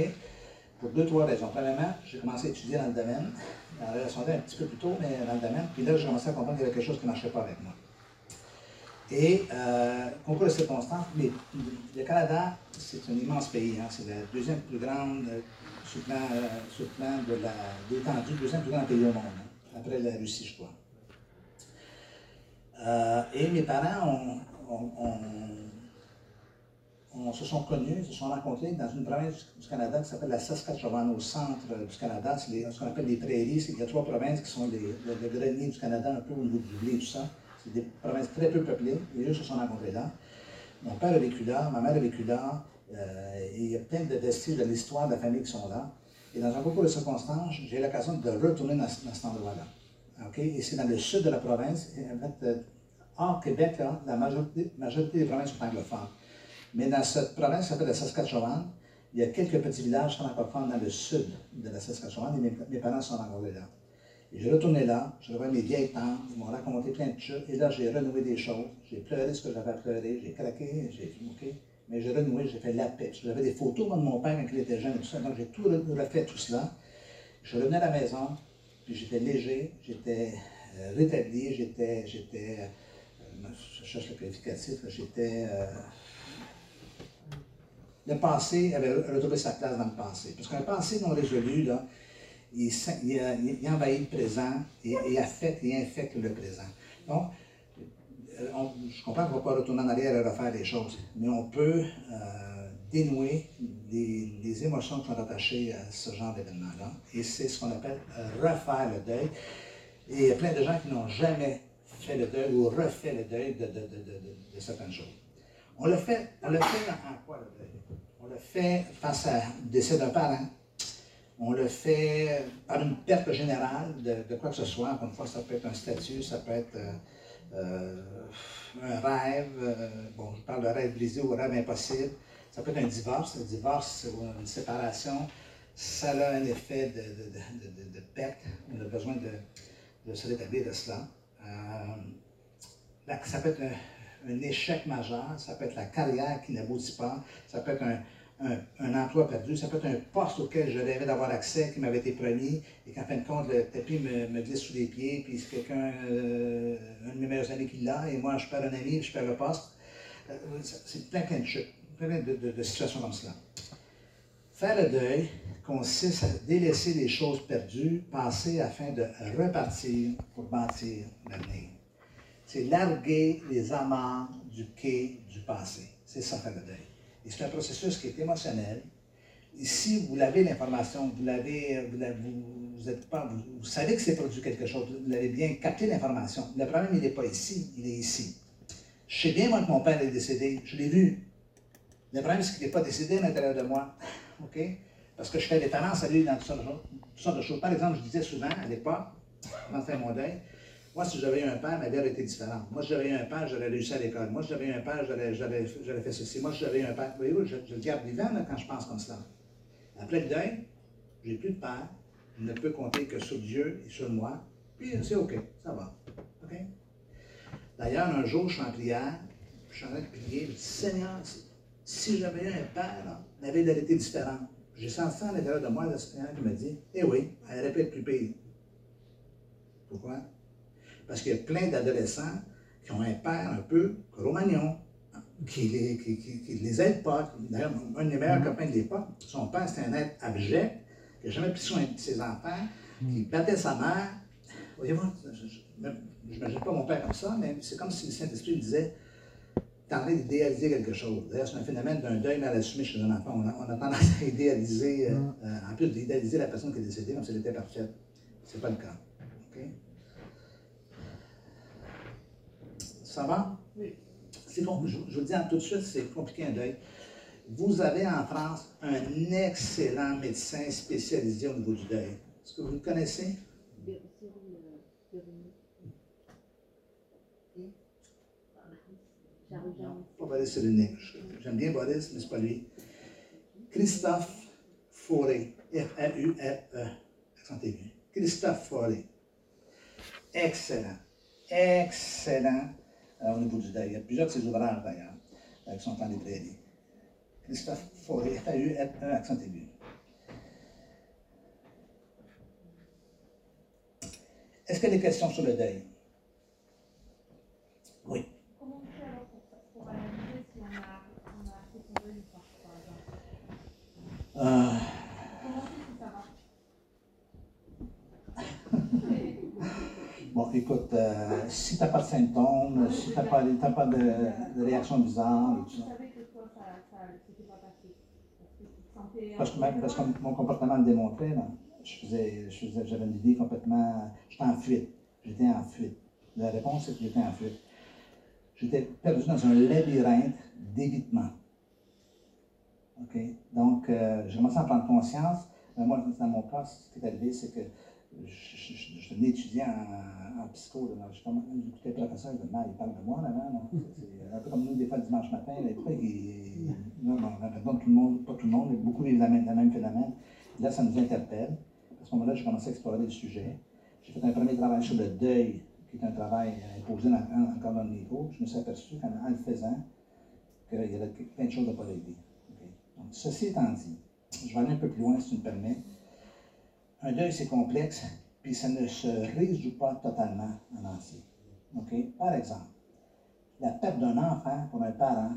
[SPEAKER 1] Pour deux, trois raisons. Premièrement, j'ai commencé à étudier dans le domaine, dans la relation un petit peu plus tôt, mais dans le domaine. Puis là, j'ai commencé à comprendre qu'il y avait quelque chose qui ne marchait pas avec moi. Et, euh, concours de circonstances, mais le Canada, c'est un immense pays. hein. C'est la deuxième plus grande, euh, le plan, euh, plan de la- d'étendue, deuxième plus grand pays au monde, hein, après la Russie, je crois. Euh, et mes parents on, se sont connus, se sont rencontrés dans une province du Canada qui s'appelle la Saskatchewan, au centre du Canada. C'est ce qu'on appelle les prairies. Il y a trois provinces qui sont les, le, du Canada, un peu au niveau du blé, tout ça. C'est des provinces très peu peuplées. Les gens se sont rencontrés là. Mon père a vécu là, ma mère a vécu là. Euh, et il y a plein de vestiges de l'histoire de la famille qui sont là. Et dans un concours de circonstances, j'ai l'occasion de retourner dans, cet endroit-là. Et c'est dans le sud de la province. Et euh, hors Québec, la majorité, majorité, des provinces sont anglophones. Mais dans cette province qui s'appelle la Saskatchewan, il y a quelques petits villages francophones dans le sud de la Saskatchewan et mes, parents sont rencontrés là. Et j'ai retourné là, je revois mes vieilles tantes, ils m'ont raconté plein de choses, et là j'ai renoué des choses. J'ai pleuré ce que j'avais à pleurer, j'ai craqué, j'ai OK. Mais j'ai renoué, j'ai fait la paix. J'avais des photos de mon père quand il était jeune et tout ça, donc j'ai tout refait tout cela. Je revenais à la maison, puis j'étais léger, j'étais euh, rétabli, j'étais, je cherche le qualificatif, j'étais, euh, le passé avait retrouvé sa place dans le passé. Parce qu'un passé non résolu, il, envahit le présent et, affecte et infecte le présent. Donc, euh, je comprends qu'on ne va pas retourner en arrière et refaire les choses, mais on peut euh, dénouer les, émotions qui sont attachées à ce genre d'événement-là. Et c'est ce qu'on appelle refaire le deuil. Et il y a plein de gens qui n'ont jamais fait le deuil ou refait le deuil de, de certaines choses. On le fait, on le fait en quoi le deuil? On le fait face à décès d'un parent. On le fait par une perte générale de, quoi que ce soit. Encore une fois, ça peut être un statut, ça peut être euh, euh, un rêve. Euh, bon, je parle de rêve brisé ou rêve impossible. Ça peut être un divorce. Un divorce ou une séparation, ça a un effet de, perte. On a besoin de, se rétablir de cela. Ça peut être un, un échec majeur, ça peut être la carrière qui n'aboutit pas, ça peut être un, emploi perdu, ça peut être un poste auquel je rêvais d'avoir accès, qui m'avait été promis, et qu'en fin de compte, le tapis me, glisse sous les pieds, puis c'est quelqu'un, euh, un de mes meilleurs amis qui l'a, et moi, je perds un ami, je perds le poste. Euh, c'est plein, plein de situations comme cela. Faire le deuil consiste à délaisser les choses perdues, passer afin de repartir pour bâtir l'avenir c'est larguer les amants du quai du passé. C'est ça faire le deuil. Et c'est un processus qui est émotionnel. Ici, vous l'avez l'information, vous l'avez, vous, êtes pas, vous, savez que c'est produit quelque chose, vous avez bien capté l'information. Le problème, il n'est pas ici, il est ici. Je sais bien, moi, que mon père est décédé, je l'ai vu. Le problème, c'est qu'il n'est pas décédé à l'intérieur de moi. Parce que je fais référence à lui dans toutes sortes de choses. Par exemple, je disais souvent à l'époque, de faire mon deuil, moi, si j'avais eu un père, ma vie aurait été différente. Moi, si j'avais eu un père, j'aurais réussi à l'école. Moi, si j'avais eu un père, j'aurais fait ceci. Moi, si j'avais eu un père, voyez-vous, je, je, le garde vivant quand je pense comme cela. Après le deuil, j'ai plus de père. Je ne peux compter que sur Dieu et sur moi. Puis c'est OK, ça va. D'ailleurs, un jour, je suis en prière, je suis en train de prier, je dis Seigneur, si j'avais eu un père, vie aurait été différente. J'ai senti à l'intérieur de moi le Seigneur qui me dit Eh oui, elle aurait pu être plus pire. Pourquoi? Parce qu'il y a plein d'adolescents qui ont un père un peu romagnon, qui les, qui, les aide pas. D'ailleurs, un de mes meilleurs mm-hmm. copains de l'époque, son père, c'était un être abject, qui n'a jamais pris soin de ses enfants, qui mm-hmm. battait sa mère. Voyez-vous, je n'imagine pas mon père comme ça, mais c'est comme si le Saint-Esprit disait train d'idéaliser quelque chose. D'ailleurs, c'est un phénomène d'un deuil mal assumé chez un enfant. On a, on a tendance à idéaliser, euh, euh, en plus d'idéaliser la personne qui est décédée comme si elle était parfaite. Ce n'est pas le cas. Ça va? Oui. C'est bon, je, vous le dis tout de suite, c'est compliqué un deuil. Vous avez en France un excellent médecin spécialisé au niveau du deuil. Est-ce que vous le connaissez? Non, pas Boris Cyrulnik. J'aime bien Boris, mais ce n'est pas lui. Christophe Fauré. F-A-U-R-E. Accent aigu. Christophe Fauré. Excellent. Excellent au niveau du deuil. Il y a plusieurs de ses ouvrages d'ailleurs qui sont en librairie. Christophe Fauré, F-A-U-R-E, accent aigu. Est-ce qu'il y a des questions sur le deuil? Oui.
[SPEAKER 3] Comment on fait alors pour, analyser si on a, on a fait son deuil ou pas, par exemple euh... <laughs>
[SPEAKER 1] Bon, écoute, euh, si tu n'as pas de symptômes, si tu n'as pas, t'as pas de, de réaction bizarre, tout ça.
[SPEAKER 3] Parce que.
[SPEAKER 1] Parce que, mon comportement le démontrait, là, je faisais, j'avais une vie complètement. J'étais en fuite. J'étais en fuite. La réponse, c'est que j'étais en fuite. J'étais perdu dans un labyrinthe d'évitement. Donc, euh, j'ai commencé à prendre conscience. Moi, dans mon cas, ce qui est arrivé, c'est que je, je, je, je étudiant en, en psycho. là. Je J'écoutais le professeur, il, il parle de moi, là, là. C'est c'est un peu comme nous, des fois, le dimanche matin. Là, il, non, non, non, tout le monde, pas tout le monde, mais beaucoup vivent la même, le même phénomène. Là, ça nous interpelle. À ce moment-là, j'ai commencé à explorer le sujet. J'ai fait un premier travail sur le deuil, qui est un travail imposé dans, en- encore dans le niveau. Je me suis aperçu, qu'en en le faisant, qu'il y avait plein de choses à pas. Ceci étant dit, je vais aller un peu plus loin, si tu me permets. Un deuil, c'est complexe, puis ça ne se résout pas totalement en entier. Par exemple, la perte d'un enfant pour un parent,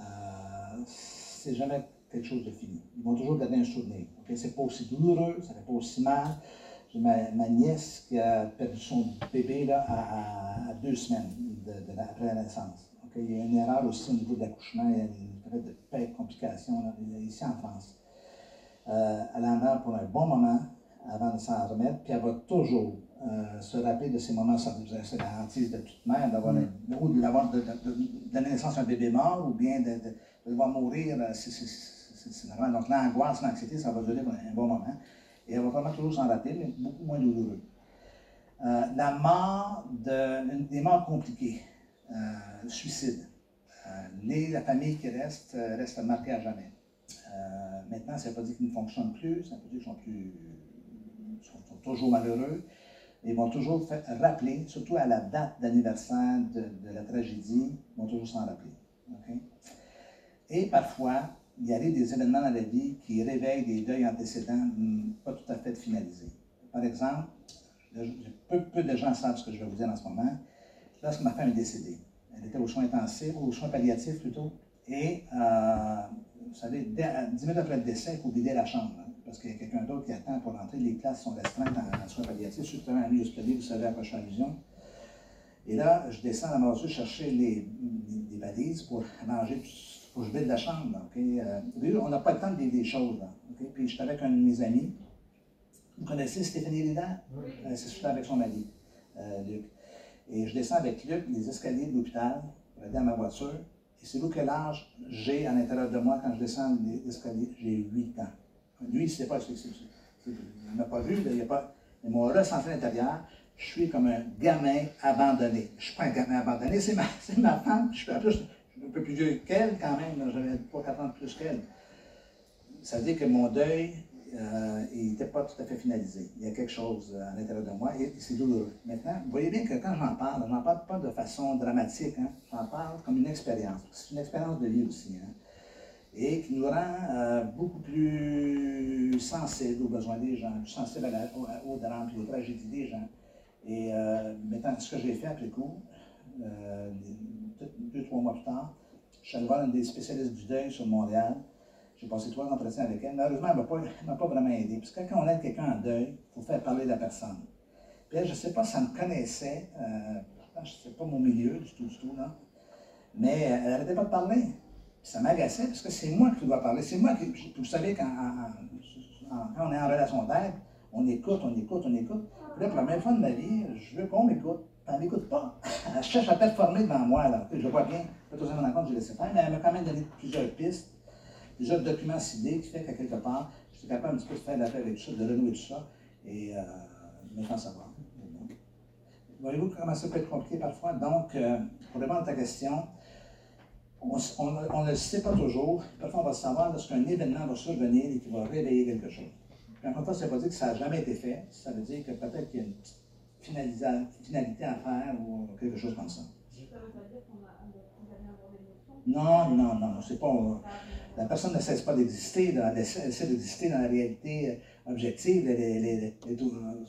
[SPEAKER 1] euh, c'est jamais quelque chose de fini. Ils vont toujours garder un souvenir. OK? C'est pas aussi douloureux, ça fait pas aussi mal. J'ai ma, nièce qui a perdu son bébé là, à, deux semaines de, après la naissance. OK? Il y a une erreur aussi au niveau de l'accouchement, il y a une de paix, complications là, ici en France. Euh, elle en a pour un bon moment avant de s'en remettre, puis elle va toujours euh, se rappeler de ces moments, c'est la hantise de toute mère, d'avoir
[SPEAKER 4] Mm.
[SPEAKER 1] un- ou de, de, donner naissance à un bébé mort, ou bien de, de, de le voir mourir, euh, c'est-. Donc l'angoisse, l'anxiété, ça va durer un bon moment. Et elle va vraiment toujours s'en rappeler, mais beaucoup moins douloureux. Euh, la mort, de, une- des morts compliquées, le suicide. Euh, la famille qui reste, euh, reste marquée à jamais. Euh, maintenant, ça ne veut pas dire qu'ils ne fonctionnent plus, ça veut pas dire qu'ils sont, toujours malheureux. Ils vont toujours rappeler, surtout à la date d'anniversaire de, la tragédie, ils vont toujours s'en rappeler. Et parfois, il y a des événements dans la vie qui réveillent des deuils antécédents hum, pas tout à fait finalisés. Par exemple, le- peu, peu de gens savent ce que je vais vous dire en ce moment. Lorsque ma femme est décédée, elle était aux soins intensifs, aux soins palliatifs plutôt, et euh, vous savez, à 10 minutes après le décès, il faut vider la chambre, hein, parce qu'il y a quelqu'un d'autre qui attend pour rentrer. Les places sont restreintes en, en soins palliatifs, surtout un milieu hospitalier, vous savez à quoi je fais allusion. Et là, je descends à la voiture chercher les, les- les valises pour manger, pour que je vide la chambre. là? Euh, on n'a pas le temps de vivre des choses. Là, ok? Puis j'étais avec un de mes amis. Vous connaissez Stéphanie Lédan? Euh, c'est avec son mari, euh, Luc. Et je descends avec Luc les escaliers de l'hôpital à ma voiture. Et c'est vous quel âge j'ai à l'intérieur de moi quand je descends les escaliers? J'ai 8 ans. Lui, il ne sait pas ce que c'est. Il ne m'a pas vu, là, il a pas. Mais mon ressenti à l'intérieur, je suis comme un gamin abandonné. Je ne suis pas un gamin abandonné, c'est ma, ma femme. Je suis, en plus, un peu plus vieux qu'elle quand même, j'avais 3-4 ans de plus qu'elle. Ça veut dire que mon deuil, euh, il n'était pas tout à fait finalisé. Il y a quelque chose à l'intérieur de moi et c'est douloureux. Maintenant, vous voyez bien que quand j'en parle, je n'en parle pas de façon dramatique, hein. j'en parle comme une expérience. C'est une expérience de vie aussi. hein, et qui nous rend euh, beaucoup plus sensibles aux besoins des gens, plus sensibles aux drames et aux tragédies des gens. Et euh, maintenant, ce que j'ai fait après coup, deux, trois mois plus tard, je suis allé voir une des spécialistes du deuil sur Montréal. J'ai passé trois entretiens avec elle. Malheureusement, elle ne m'a pas, vraiment aidé. Parce que quand on aide quelqu'un en deuil, il faut faire parler la personne. Puis elle, je ne sais pas si elle me connaissait, euh, je ne sais pas mon milieu du tout, du tout, là. Mais euh, elle n'arrêtait pas de parler. Ça m'agaçait parce que c'est moi qui dois parler. C'est moi qui. Vous savez, quand, on est en relation d'aide, on écoute, on écoute, on écoute. Puis là, pour la première fois de ma vie, je veux qu'on m'écoute. Elle ne m'écoute pas. Elle cherche à performer devant moi. Là. Je le vois bien. Pas toujours me compte, je laissé faire. Mais elle m'a quand même donné plusieurs pistes, plusieurs documents ciblés qui fait qu'à quelque part, je suis capable un petit peu de faire l'affaire avec tout ça, de renouer tout ça. Et euh, me faire savoir. Voyez-vous comment ça peut être compliqué parfois? Donc, euh, pour répondre à ta question, on ne le sait pas toujours. Parfois, on va savoir lorsqu'un événement va survenir et qui va réveiller quelque chose. Puis encore une fois, ça ne veut pas dire que ça n'a jamais été fait. Ça veut dire que peut-être qu'il y a une petite finalité à faire ou quelque chose comme ça. Non, non, non, c'est pas. La personne ne cesse pas d'exister, elle essaie, elle d'exister dans la réalité euh, objective, elle, elle- elle- elle euh,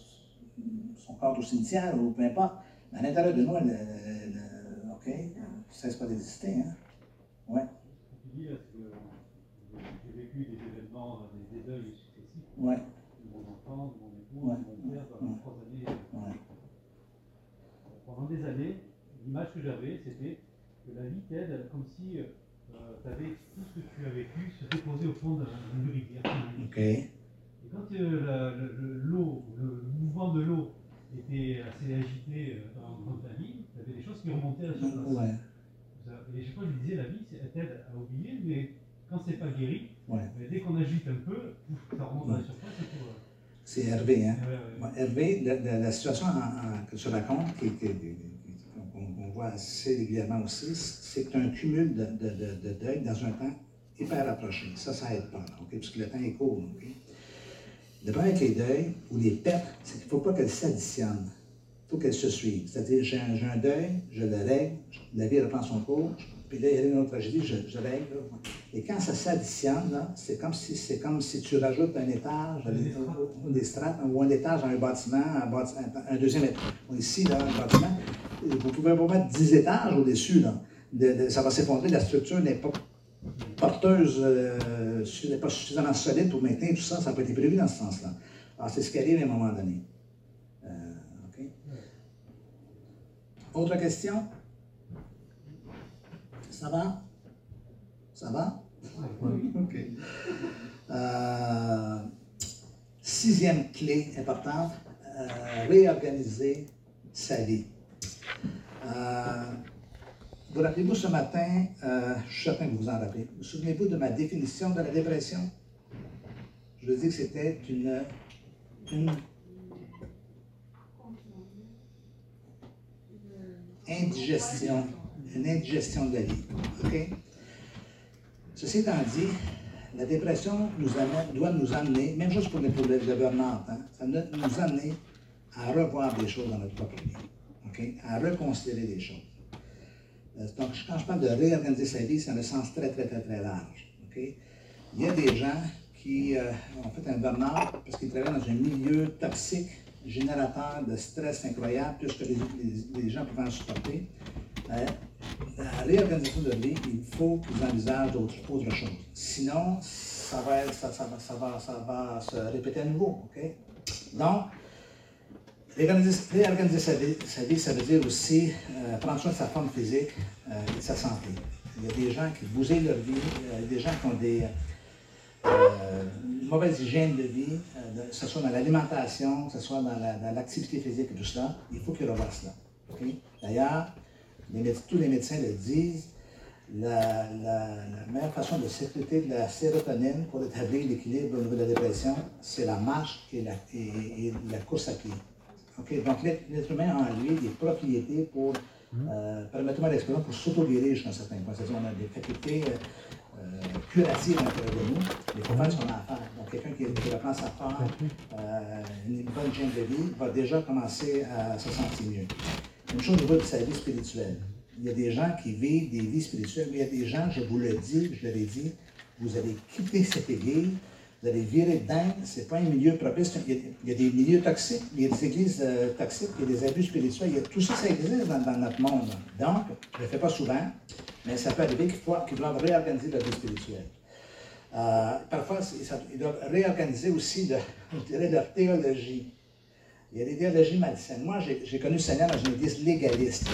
[SPEAKER 1] son corps au cimetière ou peu importe. Mais à l'intérieur de nous, elle, elle- elle- OK, elle ne cesse pas d'exister. Hein? Ouais,
[SPEAKER 4] que euh, j'ai vécu des événements, des, des deuils successifs?
[SPEAKER 1] Ouais,
[SPEAKER 4] de mon enfant, de mon époux,
[SPEAKER 1] Ouais.
[SPEAKER 4] de mon père, pendant
[SPEAKER 1] Ouais.
[SPEAKER 4] trois années.
[SPEAKER 1] ouais.
[SPEAKER 4] Pendant des années, c'était que la vie t'aide comme si avais tout ce que tu as vécu se déposer au fond d'une rivière. Et quand euh, la- le, le- l'eau, le, mouvement de l'eau était assez agité euh, dans, dans ta vie, tu avais des choses qui remontaient à la surface.
[SPEAKER 1] Ouais.
[SPEAKER 4] Et chaque fois, je lui disais, la vie, elle t'aide à oublier, mais quand c'est pas guéri,
[SPEAKER 1] Ouais.
[SPEAKER 4] dès qu'on agite un peu, ça remonte à la surface. euh,
[SPEAKER 1] C'est Hervé, hein? Hervé, la, la- la situation que tu racontes, qui, qu'on voit assez régulièrement aussi, c'est un cumul de, de, de, de deuil dans un temps hyper rapproché. Ça, ça aide pas, là, OK? Parce que le temps est court, OK? Le problème avec les deuils ou les pertes, c'est qu'il ne faut pas qu'elles s'additionnent. Il faut qu'elles se suivent. C'est-à-dire, j'ai un, deuil, je le règle, la vie reprend son cours, puis là, il y a une autre tragédie, je, je règle. là. Et quand ça s'additionne, c'est comme si c'est comme si tu rajoutes un étage,
[SPEAKER 4] Des strates.
[SPEAKER 1] ou des strates, ou un étage dans un bâtiment, un, bâtiment, un deuxième étage. Ici, là, un bâtiment, vous pouvez pas mettre 10 étages au-dessus. ça va s'effondrer, la structure n'est pas porteuse, euh, n'est pas suffisamment solide pour maintenir tout ça, ça n'a pas été prévu dans ce sens-là. Alors, c'est ce qui arrive à un moment donné. Euh, OK? Autre question? Ça va? Ça va? <laughs> OK. Euh, sixième clé importante, euh, réorganiser sa vie. Euh, vous rappelez-vous ce matin, euh, je suis certain que vous vous en rappelez, vous souvenez-vous de ma définition de la dépression? Je vous dit que c'était une, indigestion, une indigestion de la vie. Ceci étant dit, la dépression nous amène- doit nous amener, même chose pour le, pour le, le burn-out, hein, ça doit nous amener à revoir des choses dans notre propre vie, À reconsidérer des choses. Euh, Donc, quand je parle de réorganiser sa vie, c'est le sens très, très, très, très large. Il y a des gens qui euh, ont fait un burn-out parce qu'ils travaillent dans un milieu toxique, générateur de stress incroyable, plus que les, les- les gens pouvaient en supporter. Euh, la réorganisation de vie, il faut qu'ils envisagent autre, autre. Sinon, ça va, ça, ça va, ça, va, se répéter à nouveau. Donc, réorganiser, sa, vie, ça veut dire aussi euh, prendre soin de sa forme physique euh, et de sa santé. Il y a des gens qui bousillent leur vie, euh, il y a des gens qui ont des euh, une mauvaise hygiène de vie, que ce soit dans l'alimentation, que ce soit dans la- dans l'activité physique et tout cela, il faut qu'ils revoient cela. D'ailleurs, tous les médecins le disent, la, meilleure façon de sécréter de la sérotonine pour établir l'équilibre au niveau de la dépression, c'est la marche et la course à pied. Donc, l'être humain a en lui des propriétés pour, euh, permettez-moi l'expression, pour s'auto-guérir jusqu'à un certain point. C'est-à-dire on a des facultés euh, euh, curatives à l'intérieur de nous, mais il faut faire ce qu'on a à faire. Donc, quelqu'un qui, qui reprend sa forme, euh, une bonne hygiène de vie, va déjà commencer à se sentir mieux. Une chose au niveau de sa vie spirituelle. Il y a des gens qui vivent des vies spirituelles, mais il y a des gens, je vous le dis, je l'avais dit, vous allez quitter cette église, vous allez virer dedans, c'est pas un milieu propice. Il y a, des milieux toxiques, il y a des églises euh, toxiques, il y a des abus spirituels, il y a, tout ça, ça existe dans, notre monde. Donc, je ne le fais pas souvent, mais ça peut arriver qu'ils qu'ils doivent réorganiser leur vie spirituelle. Euh, parfois, ils doivent réorganiser aussi, <laughs> leur théologie. Il y a des théologies malsaines. Moi, j'ai connu le Seigneur dans une église légaliste,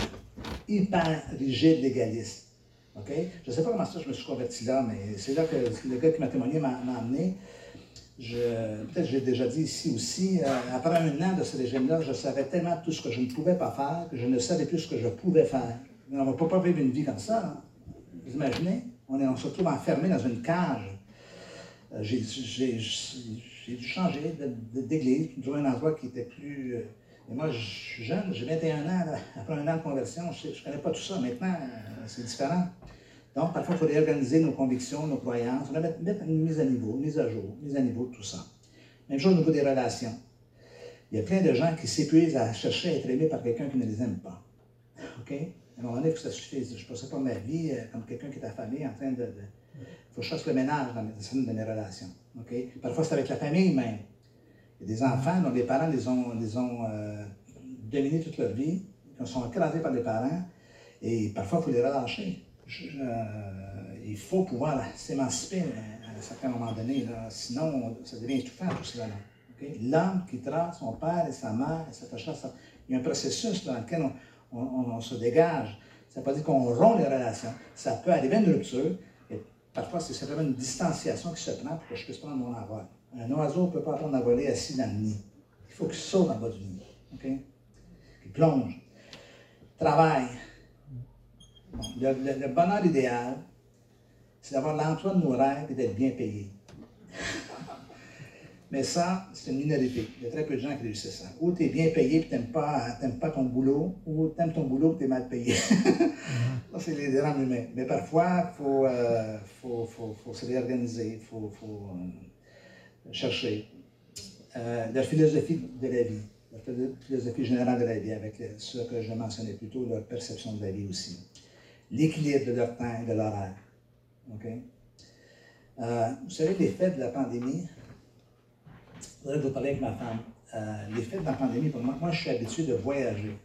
[SPEAKER 1] hyper rigide légaliste. Je ne sais pas comment ça je me suis converti là, mais c'est là que le gars qui m'a témoigné m'a amené. Peut-être j'ai déjà dit ici aussi, euh, après un an de ce régime-là, je savais tellement tout ce que je ne pouvais pas faire que je ne savais plus ce que je pouvais faire. Mais on ne va pas vivre une vie comme ça. hein. Vous imaginez? On, se retrouve enfermé dans une cage. Euh, j'ai- dû changer d'église, trouver un endroit qui était plus. euh, et moi, je suis jeune, j'ai 21 ans, après un an de conversion, je ne connais pas tout ça. Maintenant, euh, c'est différent. Donc, parfois, il faut réorganiser nos convictions, nos croyances, on mettre, mettre une mise à niveau, une mise à jour, une mise à niveau tout ça. Même chose au niveau des relations. Il y a plein de gens qui s'épuisent à chercher à être aimés par quelqu'un qui ne les aime pas. OK? À un moment donné, il faut que ça suffise. Je ne passais pas ma vie euh, comme quelqu'un qui est affamé en train de. Il faut que je fasse le ménage dans certaines mes relations. OK? Parfois, c'est avec la famille même. Des enfants dont les parents les ont, les ont euh, dominés toute leur vie, qui sont écrasés par les parents, et parfois, il faut les relâcher. Euh, il faut pouvoir s'émanciper à un certain moment donné, sinon ça devient étouffant tout cela. là. L'homme quittera son père et sa mère et. Il y a un processus dans lequel on se dégage. Ça ne veut pas dire qu'on rompt les relations. Ça peut arriver une rupture, et parfois c'est simplement une distanciation qui se prend pour que je puisse prendre mon envol. Un oiseau ne peut pas prendre à voler assis dans le nid. Il faut qu'il saute en bas du nid. Qu'il plonge. Travail. Bon, le, bonheur idéal, c'est d'avoir l'emploi de nos rêves et d'être bien payé. <laughs> Mais ça, c'est une minorité. Il y a très peu de gens qui réussissent ça. Ou tu es bien payé et tu n'aimes pas, ton boulot, ou tu aimes ton boulot et tu es mal payé. <laughs> ça, c'est les drames humains. Mais parfois, il faut, euh, faut, se réorganiser, il faut, euh, chercher. Euh, la philosophie de la vie, la philo- philosophie générale de la vie, avec ce que je mentionnais plus tôt, leur perception de la vie aussi. L'équilibre de leur temps et de l'horaire. OK? Euh, vous savez, l'effet de la pandémie, je voudrais vous parler avec ma femme. Euh, l'effet de la pandémie, pour moi, moi, je suis habitué de voyager.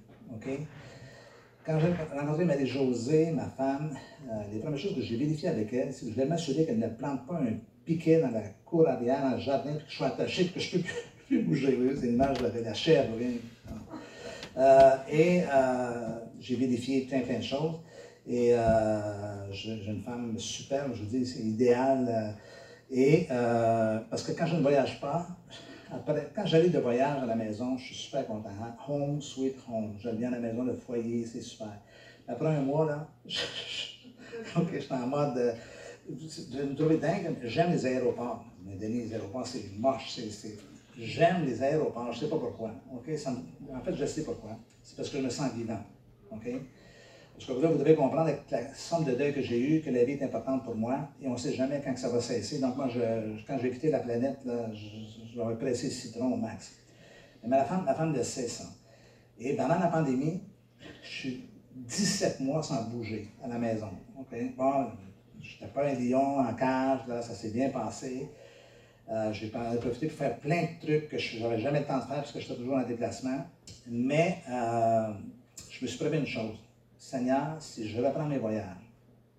[SPEAKER 1] Quand j'ai rencontré Marie-Josée, ma femme, euh, les premières choses que j'ai vérifiées avec elle, c'est que je voulais m'assurer qu'elle ne plante pas un dans la cour arrière, dans le jardin, puis que je sois attaché, puis que je ne peux plus, <laughs> bouger. C'est l'image de la chèvre. Euh, et euh, j'ai vérifié plein, plein de choses. Et euh, j'ai une femme superbe, je vous dis, c'est idéal. euh, et parce que quand je ne voyage pas, après, quand j'arrive de voyage à la maison, je suis super content. hein. Home, sweet home. J'aime bien la maison, le foyer, c'est super. Après un mois, là, <laughs> je, je suis en mode. Me trouvais dingue. J'aime les aéroports. Mais Denis, les aéroports, c'est moche. c'est- J'aime les aéroports. Je ne sais pas pourquoi. en fait, je sais pourquoi. C'est parce que je me sens vivant. Parce que là, vous devez comprendre avec la somme de deuil que j'ai eue, que la vie est importante pour moi et on ne sait jamais quand ça va cesser. Donc, moi, quand je vais quitter la planète, vais presser le citron au max. Mais ma femme, ma femme le sait, ça. Et pendant la pandémie, je suis 17 mois sans bouger à la maison. Je n'étais pas un lion en cage, là, ça s'est bien passé. Euh, j'ai profité pour faire plein de trucs que je n'avais jamais le temps de faire parce que j'étais toujours en déplacement. Mais euh, je me suis prévu une chose. Seigneur, si je reprends mes voyages,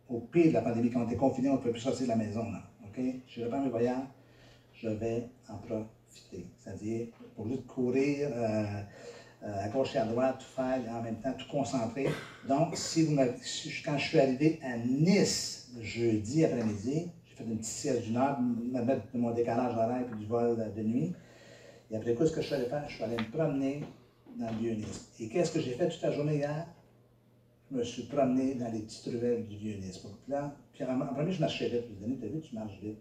[SPEAKER 1] au pire de la pandémie, quand on était confiné, on ne pouvait plus sortir de la maison, là, je reprends mes voyages, je vais en profiter. C'est-à-dire, pour juste courir euh, euh, à gauche et à droite, tout faire, et en même temps, tout concentrer. Donc, si vous quand je suis arrivé à Nice jeudi après-midi, j'ai fait une petite sieste d'une heure, me mettre de mon décalage horaire et du vol de nuit. Et après quoi, ce que je suis allé faire, je suis allé me promener dans le Vieux-Nice. Et qu'est-ce que j'ai fait toute la journée hier? Je me suis promené dans les petites ruelles du Vieux-Nice. Là, en, premier, je marchais vite. Je me t'as vu, tu marches vite.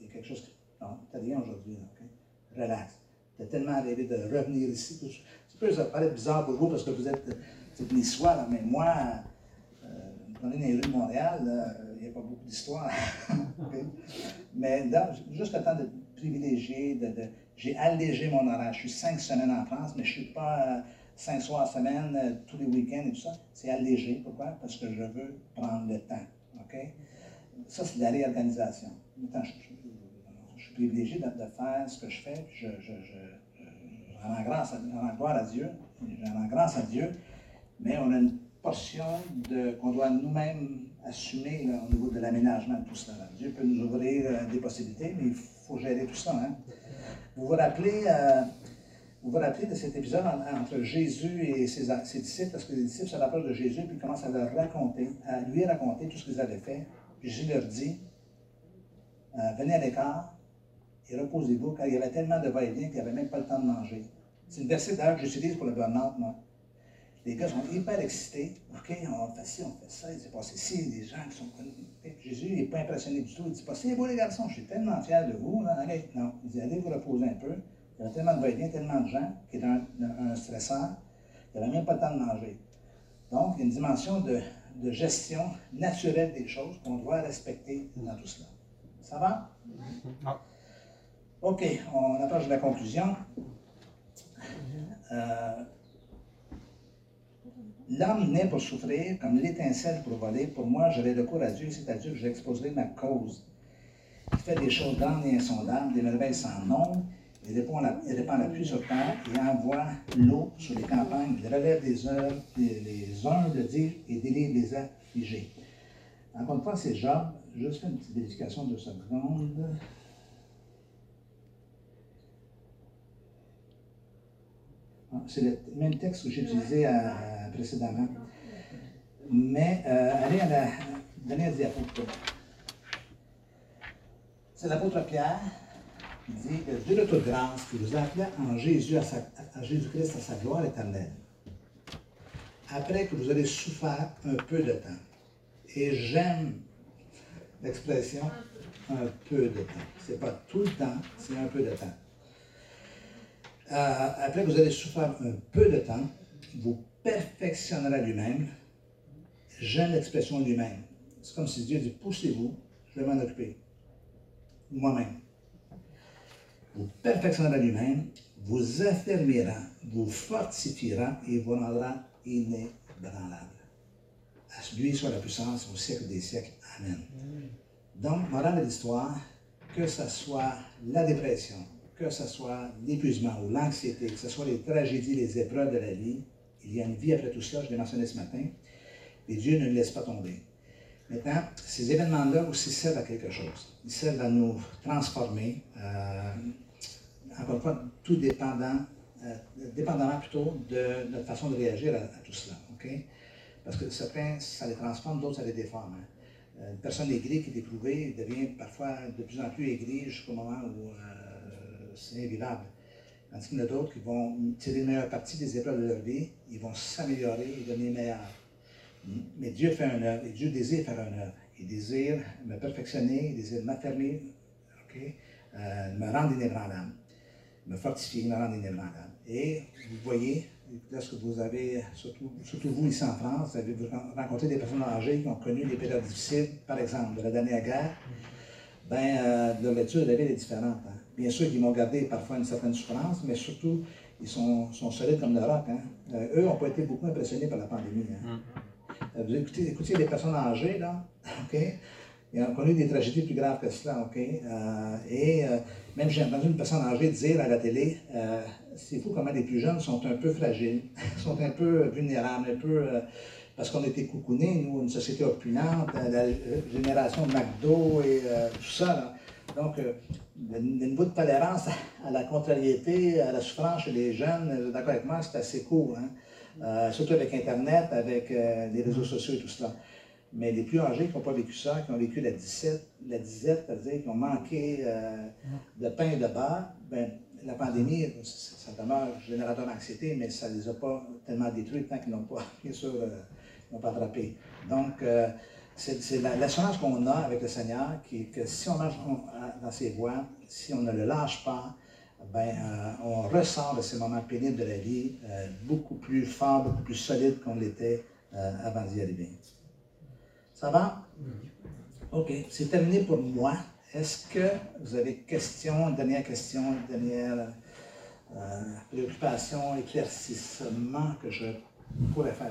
[SPEAKER 1] Il y a quelque chose qui. Non, t'as rien aujourd'hui, là, OK? Relax. T'as tellement rêvé de revenir ici. Ça peut ça paraît bizarre pour vous parce que vous êtes, vous êtes niçois, là, mais moi, euh, dans les rues de Montréal, là, il n'y a pas beaucoup d'histoire. <laughs> Mais juste le temps de privilégier, de, j'ai allégé mon horaire. Je suis cinq semaines en France, mais je ne suis pas euh, cinq soirs semaine, euh, tous les week-ends et tout ça. C'est allégé. Pourquoi? Parce que je veux prendre le temps. OK? Ça, c'est de la réorganisation. Attends, je, je- suis privilégié de, faire ce que je fais, puis je, rends grâce gloire à Dieu, j'en rends grâce à Dieu, mais on a une portion de, qu'on doit nous-mêmes assumer au niveau de l'aménagement de tout cela. Dieu peut nous ouvrir euh, des possibilités, mais il faut gérer tout ça. hein. Vous vous rappelez, euh, vous vous rappelez de cet épisode en- entre Jésus et ses, disciples, parce que les disciples se rapprochent de Jésus, puis commencent à leur raconter, à lui raconter tout ce qu'ils avaient fait. Jésus leur dit, euh, venez à l'écart et reposez-vous, car il y avait tellement de va-et-vient qu'il n'y avait même pas le temps de manger. C'est une verset d'ailleurs que j'utilise pour le burn-out, moi. Les gars sont hyper excités. OK, on fait ci, on fait ça, il s'est passé ci, des gens qui sont connus. Jésus n'est pas impressionné du tout. Il dit pas, c'est beau les garçons, je suis tellement fier de vous. Là. Allez, non. Il dit, allez vous reposer un peu. Il y avait tellement de va-et-vient, tellement de gens qui étaient un, un stressant, il n'y avait même pas le temps de manger. Donc, il y a une dimension de, de gestion naturelle des choses qu'on doit respecter dans tout cela. Ça va? OK, on approche de la conclusion. Euh, L'homme naît pour souffrir, comme l'étincelle pour voler. Pour moi, j'aurai recours à Dieu, c'est à Dieu que j'exposerai ma cause. Il fait des choses grandes et insondables, des merveilles sans nombre. Il répand la, il répand la pluie sur terre et envoie l'eau sur les campagnes. Il relève les, œuvres, les, les humbles et délivre les affligés. Encore une fois, c'est Job. Juste une petite vérification de secondes. Ah, C'est le même texte que j'ai utilisé euh, précédemment. Mais euh, allez à la dernière diapo. C'est l'apôtre Pierre qui dit Le Dieu toute grâce qui vous a appelé en Jésus à, Jésus-Christ à sa gloire éternelle. Après que vous avez souffert un peu de temps. Et j'aime l'expression un peu de temps. Ce n'est pas tout le temps, c'est un peu de temps. Euh, après que vous avez souffert un peu de temps, vous perfectionnerez lui-même. J'aime l'expression lui-même. C'est comme si Dieu dit Poussez-vous, je vais m'en occuper. Moi-même. Vous perfectionnerez lui-même, vous affermira, vous fortifiera et vous rendra inébranlable. À lui soit la puissance au siècle des siècles. Amen. Donc, morale l'histoire, que ce soit la dépression, que ce soit l'épuisement ou l'anxiété, que ce soit les tragédies, les épreuves de la vie, il y a une vie après tout cela, je l'ai mentionné ce matin, et Dieu ne le laisse pas tomber. Maintenant, ces événements-là aussi servent à quelque chose. Ils servent à nous transformer, euh, encore une fois, tout dépendant, euh, dépendamment plutôt de notre façon de réagir à, tout cela. Parce que certains, ça les transforme, d'autres, ça les déforme. hein. Euh, Une personne aigrie qui est éprouvée devient parfois de plus en plus aigrie jusqu'au moment où c'est invivable. Tandis qu'il y en a d'autres qui vont tirer une meilleure partie des épreuves de leur vie, ils vont s'améliorer et devenir meilleurs. Mais Dieu fait un œuvre et Dieu désire faire un œuvre. Il désire me perfectionner, il désire m'affermir, ok, euh, me rendre inébranlable, me fortifier, me rendre inébranlable. Et vous voyez, lorsque vous avez, surtout, surtout vous ici en France, vous avez rencontré des personnes âgées qui ont connu des périodes difficiles, par exemple de la dernière guerre, ben, euh, leur lecture de la vie est différente. hein. Bien sûr qu'ils vont garder parfois une certaine souffrance, mais surtout, ils sont, sont solides comme le roc. hein. Euh, eux n'ont pas été beaucoup impressionnés par la pandémie. hein. Euh, Vous écoutez, écoutez les personnes âgées, là, <laughs> OK? Ils ont connu des tragédies plus graves que cela, OK? Euh, et euh, même j'ai entendu une personne âgée dire à la télé, c'est fou comment les plus jeunes sont un peu fragiles, <laughs> sont un peu vulnérables, un peu... parce qu'on était coucounés, nous, une société opulente, la génération McDo et euh, tout ça. là. Donc, euh, le, niveau de tolérance à la contrariété, à la souffrance chez les jeunes, d'accord avec moi, c'est assez court. Hein? Euh, surtout avec Internet, avec euh, les réseaux sociaux et tout cela. Mais les plus âgés qui n'ont pas vécu ça, qui ont vécu la disette, la disette, c'est-à-dire qui ont manqué de pain et de beurre, ben, la pandémie, ça, demeure générateur d'anxiété, mais ça ne les a pas tellement détruits tant qu'ils n'ont pas, <laughs> bien sûr, ils n'ont pas attrapé. Donc, c'est c'est la- l'assurance qu'on a avec le Seigneur, qui que si on marche dans ses voies, si on ne le lâche pas, ben, euh, on ressort de ces moments pénibles de la vie euh, beaucoup plus fort, beaucoup plus solide qu'on l'était euh, avant d'y arriver. Ça va? OK. C'est terminé pour moi. Est-ce que vous avez questions, dernière question, dernière préoccupation, éclaircissement que je pourrais faire?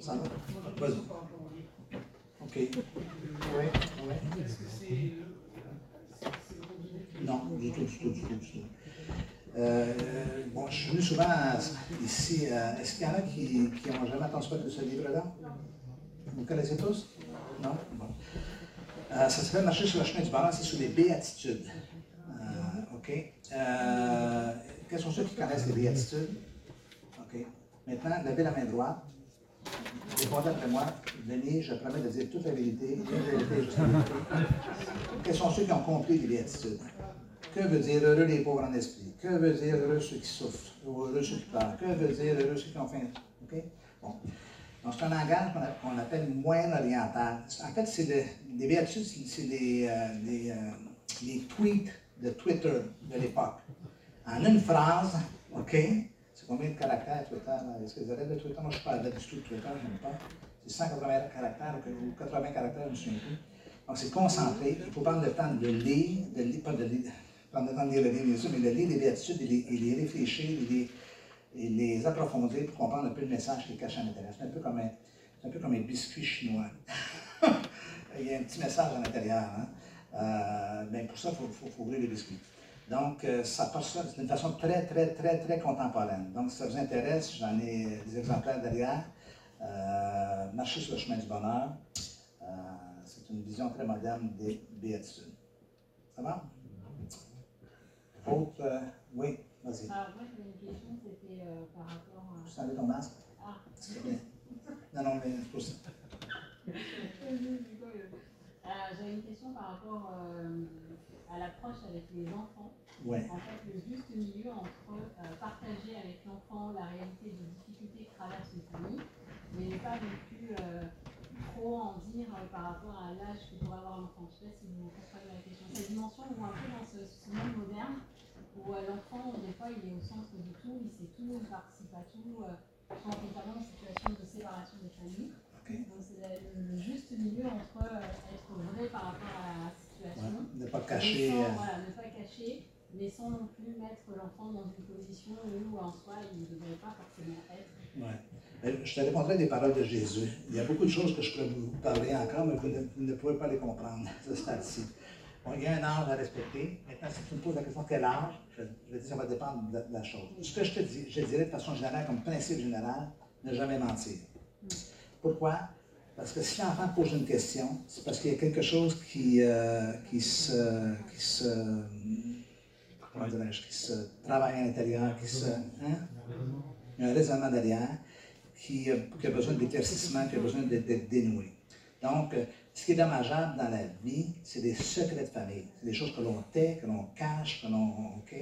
[SPEAKER 1] Ça va? Vas-y. OK. Non, du tout, du tout, du tout, du tout. Euh, bon, je suis venu souvent ici. Est-ce qu'il y en a qui n'ont jamais entendu parler de ce livre-là? Vous connaissez tous? Non? Bon. Euh, ça s'appelle Marcher sur le chemin du bonheur, c'est sur les béatitudes. Euh, OK. Euh, quels sont ceux qui connaissent les béatitudes? OK. Maintenant, levez la main droite. Répondez après moi. Venez, je promets de dire toute la vérité. Quels sont ceux qui ont compris les béatitudes? Que veut dire heureux les pauvres en esprit? Que veut dire heureux ceux qui souffrent? Ou heureux ceux qui pleurent? Que veut dire heureux ceux qui ont faim? OK? Bon. Donc, c'est un langage qu'on appelle moyen-oriental. En fait, c'est les béatitudes, c'est les, euh, les, euh, les tweets de Twitter de l'époque. En une phrase, OK? Combien de caractères Twitter? Est-ce que vous avez de Twitter? Moi, je ne suis pas tout de Twitter, je n'aime pas. C'est 180 caractères ou 80 caractères, je ne me souviens plus. Donc, c'est concentré. Il faut prendre le temps de lire, de lire, pas de lire, prendre le temps de lire bien sûr, mais de lire les béatitudes et les, les réfléchir et les, les approfondir pour comprendre un peu le message qui est caché à l'intérieur. C'est un peu comme un, peu comme un biscuit chinois. Il y a un petit message à l'intérieur. Hein? Pour ça, il faut, faut, ouvrir le biscuit. Donc, euh, ça passe ça d'une façon très, très, très, très contemporaine. Donc, si ça vous intéresse, j'en ai des exemplaires derrière. Euh, Marcher sur le chemin du bonheur. Euh, c'est une vision très moderne des béatitudes. Ça va? Autre, euh, oui, vas-y.
[SPEAKER 3] Alors, moi, j'avais une question, c'était par rapport à.
[SPEAKER 1] Tu ton masque,
[SPEAKER 3] Ah.
[SPEAKER 1] Non, non, mais c'est pour ça. <laughs>
[SPEAKER 3] J'avais une question par rapport à l'approche avec les enfants.
[SPEAKER 1] Ouais.
[SPEAKER 3] En fait, le juste milieu entre euh, partager avec l'enfant la réalité des difficultés que traverse une famille, mais ne pas non plus euh, trop en dire euh, par rapport à l'âge que pourrait avoir l'enfant. Je ne sais pas si vous comprenez la question. Cette dimension, on voit un peu dans ce, ce monde moderne où l'enfant, des fois, il est au centre de tout, il sait tout, il participe à tout, euh, quand notamment en situation de séparation des familles. Donc c'est le, juste milieu entre être vrai par rapport à la situation.
[SPEAKER 1] Ouais. Ne pas cacher.
[SPEAKER 3] sans, voilà, ne pas cacher, mais sans non plus mettre l'enfant dans une position où en soi il ne devrait pas forcément être.
[SPEAKER 1] Ouais. Mais Je te répondrai des paroles de Jésus. Il y a beaucoup de choses que je pourrais vous parler encore, mais vous ne, vous ne pouvez pas les comprendre. <laughs> Bon, il y a un âge à respecter. Maintenant, si tu me poses la question quel âge, je, je vais dire ça va dépendre de, de la chose. Ce que je te dis, je dirais de façon générale, comme principe général, ne jamais mentir. Pourquoi? Parce que si l'enfant pose une question, c'est parce qu'il y a quelque chose qui, euh, qui se. Qui se qui se travaille à l'intérieur, qui se. Hein? Il y a un raisonnement derrière qui, euh, qui a besoin d'éclaircissement, qui a besoin d'être dénoué. Donc, euh, ce qui est dommageable dans la vie, c'est des secrets de famille. C'est des choses que l'on tait, que l'on cache, que l'on. OK?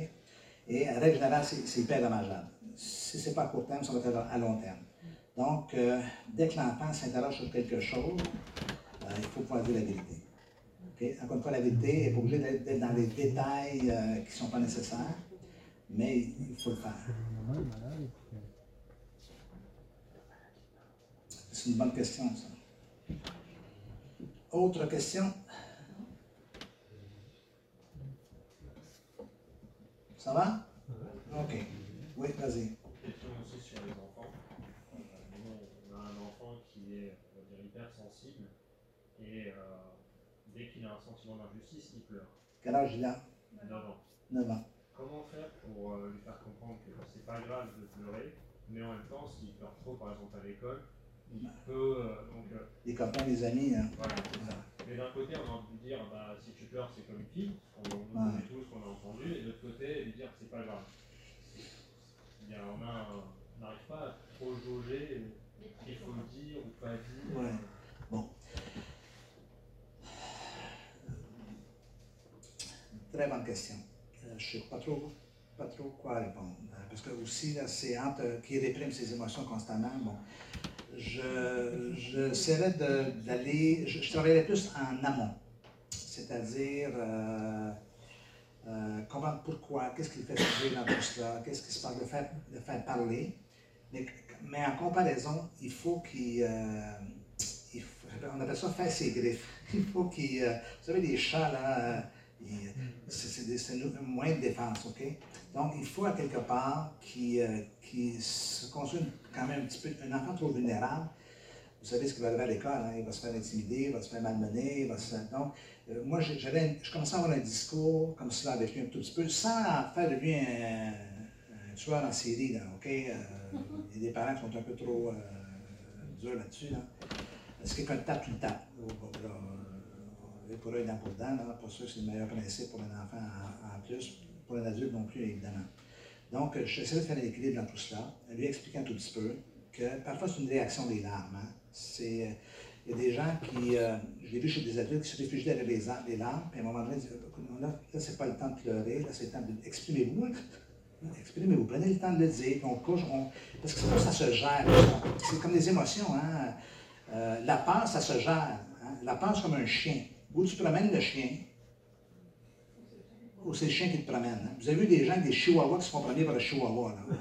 [SPEAKER 1] Et en règle générale, c'est hyper dommageable. Si ce n'est pas à court terme, ça va être à long terme. Donc, euh, dès que l'enfant s'interroge sur quelque chose, il faut pouvoir dire la vérité. Encore une fois, la vérité n'est pas obligée d'être dans les détails euh, qui ne sont pas nécessaires, mais il faut le faire. C'est une bonne question, ça. Autre question? Ça va? OK. Oui, vas-y.
[SPEAKER 5] Question aussi sur les enfants. On a un enfant qui est on va dire, hypersensible et euh, dès qu'il a un sentiment d'injustice, il pleure.
[SPEAKER 1] Quel âge il a?
[SPEAKER 5] 9 ans.
[SPEAKER 1] 9 ans.
[SPEAKER 5] Comment faire pour euh, lui faire comprendre que c'est pas grave de pleurer, mais en même temps, s'il pleure trop, par exemple à l'école, il peut. euh, donc, euh,
[SPEAKER 1] Les copains, les amis. hein.
[SPEAKER 5] voilà, c'est ça. Mais d'un côté, on a envie de lui dire bah, si tu pleures, c'est comme une fille, on, on
[SPEAKER 1] Ouais.
[SPEAKER 5] connaît tous, qu'on a entendu, et de l'autre côté, lui dire c'est pas grave. Il y a, on n'arrive pas à trop jauger ce qu'il faut dire ou pas dire.
[SPEAKER 1] Ouais. Très bonne question. Euh, je ne sais pas trop, pas trop quoi répondre. Euh, parce que aussi, c'est entre qui réprime ses émotions constamment. Bon, je, j'essaierais d'aller, je, je travaillerais plus en amont. C'est-à-dire euh, comprendre pourquoi, qu'est-ce qui fait souffrir dans tout cela, qu'est-ce qui se passe, de faire, de faire parler. Mais, en comparaison, il faut qu'il. on appelle ça faire ses griffes. <laughs> Il faut qu'il. vous savez, les chats, là, c'est c'est moyen de défense, OK? Donc, il faut à quelque part qui, euh, qui se construise quand même un petit peu. Un enfant trop vulnérable, vous savez ce qu'il va arriver à l'école, hein, il va se faire intimider, il va se faire malmener, il va se faire. Donc, euh, moi, j'avais, je commençais à avoir un discours comme cela avec lui un tout petit peu, sans faire de lui un, un tueur en série, là, OK? Euh, il y a des parents qui sont un peu trop euh, durs là-dessus, là. Si quelqu'un te tape, tu le. Oh, bon, là, euh, pour eux, dent pour dent, là, pour ça, c'est le meilleur principe pour un enfant en, plus, pour un adulte non plus, évidemment. Donc, euh, j'essaie de faire un équilibre dans tout cela, lui expliquant un tout petit peu que parfois c'est une réaction des larmes. hein. C'est, euh, il y a des gens qui, euh, je l'ai vu chez des adultes qui se réfugient derrière les, ar- les larmes, puis à un moment donné, ils disent, là, là c'est pas le temps de pleurer, là, c'est le temps de. Exprimez-vous. hein. Exprimez-vous, prenez le temps de le dire, puis on couche, on- parce que ça, ça se gère. C'est comme des émotions. Hein? La peur, ça se gère. La peur, c'est comme un chien. Où tu promènes le chien, ou c'est le chien qui te promène. hein. Vous avez vu des gens avec des chihuahuas qui se font promener par le chihuahua. Là,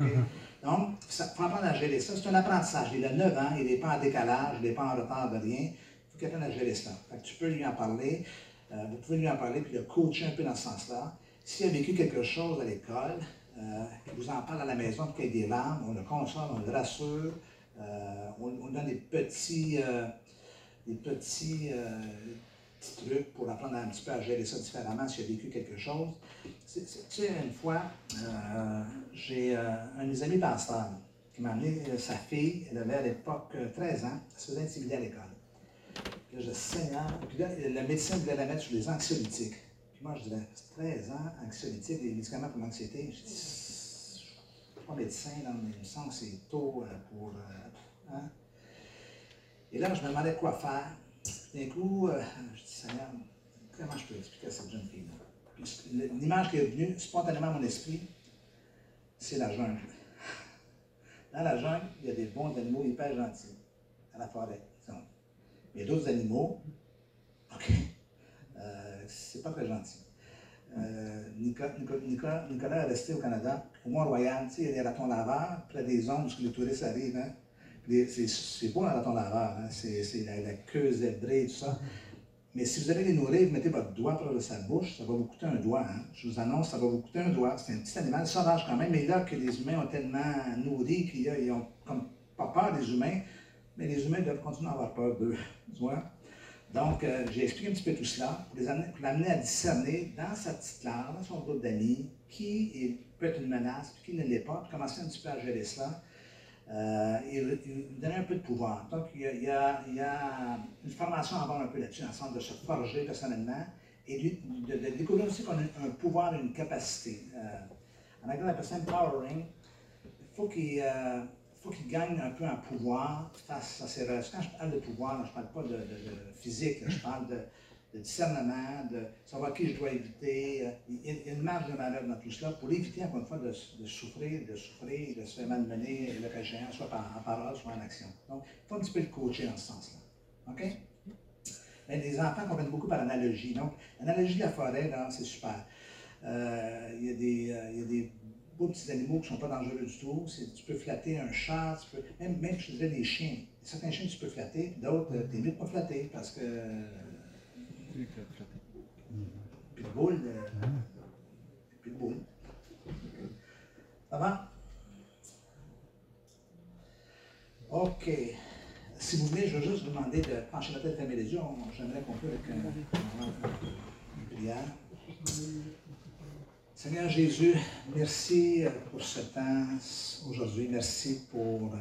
[SPEAKER 1] hein? <laughs> Donc, il faut apprendre à gérer ça. C'est un apprentissage. Il a 9 ans, il n'est pas en décalage, il n'est pas en retard de rien. Il faut qu'il apprenne à gérer ça. Fait que tu peux lui en parler. euh, vous pouvez lui en parler puis le coacher un peu dans ce sens-là. S'il a vécu quelque chose à l'école, euh, qu'il vous en parle à la maison, puis qu'il y ait des larmes, on le console, on le rassure, euh, on, on donne des petits, euh, des euh, petits trucs pour apprendre un petit peu à gérer ça différemment s'il a vécu quelque chose. Tu sais, une fois, euh, j'ai euh, un de mes amis pasteurs qui m'a amené euh, sa fille, elle avait à l'époque euh, 13 ans, elle se faisait intimider à l'école. Puis là, je Seigneur, puis là, le médecin voulait la mettre sur des anxiolytiques. Puis moi, je disais, 13 ans, anxiolytique, des médicaments pour l'anxiété. Je dis, je suis pas médecin, là, mais il me semble que c'est tôt pour. hein? Et là, je me demandais quoi faire. D'un coup, euh, je dis, Seigneur, comment je peux expliquer à cette jeune fille-là? L'image qui est venue spontanément à mon esprit, c'est la jungle. Dans la jungle, il y a des bons animaux hyper gentils, à la forêt. disons. Il y a d'autres animaux, OK, euh, c'est pas très gentil. Euh, Nicolas, est resté au Canada, au Mont-Royal, il y a des ratons laveurs, près des zones où les touristes arrivent. Hein. C'est beau un laveur, hein. c'est c'est la, queue zébrée, tout ça. Mais si vous allez les nourrir, vous mettez votre doigt proche de sa bouche, ça va vous coûter un doigt. hein. Je vous annonce, ça va vous coûter un doigt. C'est un petit animal sauvage quand même, mais là que les humains ont tellement nourri qu'ils ont comme pas peur des humains, mais les humains doivent continuer à avoir peur d'eux. <laughs> Donc, euh, j'ai expliqué un petit peu tout cela pour l'amener à discerner dans sa petite classe, dans son groupe d'amis, qui peut être une menace, puis qui ne l'est pas, puis commencer un petit peu à gérer cela. Euh, et et un peu de pouvoir. Donc, il y a, il il une formation à avoir un peu là-dessus, dans le sens de se forger personnellement et de, découvrir aussi qu'on a un pouvoir et une capacité. Euh, en anglais, on appelle ça empowering. Il faut qu'il euh, faut qu'il gagne un peu un pouvoir face à ses relations. Quand je parle de pouvoir, je ne parle pas de, physique, je parle de, discernement, de savoir qui je dois éviter. Euh, Il y a une marge de manœuvre dans tout cela pour éviter, encore une fois, de, souffrir, de souffrir, de se faire malmener, le cas échéant, soit par, en parole, soit en action. Donc, il faut un petit peu le coacher dans ce sens-là. OK? Mais les enfants comprennent beaucoup par l'analogie. Donc, l'analogie de la forêt, c'est super. Euh, Il y, a des, euh, il y a des beaux petits animaux qui ne sont pas dangereux du tout. Tu peux flatter un chat, tu peux, même, même je dirais des chiens. Certains chiens, tu peux flatter, d'autres, tu mieux de pas flatter parce que. Puis de. Ça va? OK. Si vous voulez, je vais juste vous demander de pencher la tête, fermer les yeux. J'aimerais qu'on peut avec un- une prière. Seigneur Jésus, merci pour ce temps aujourd'hui. Merci pour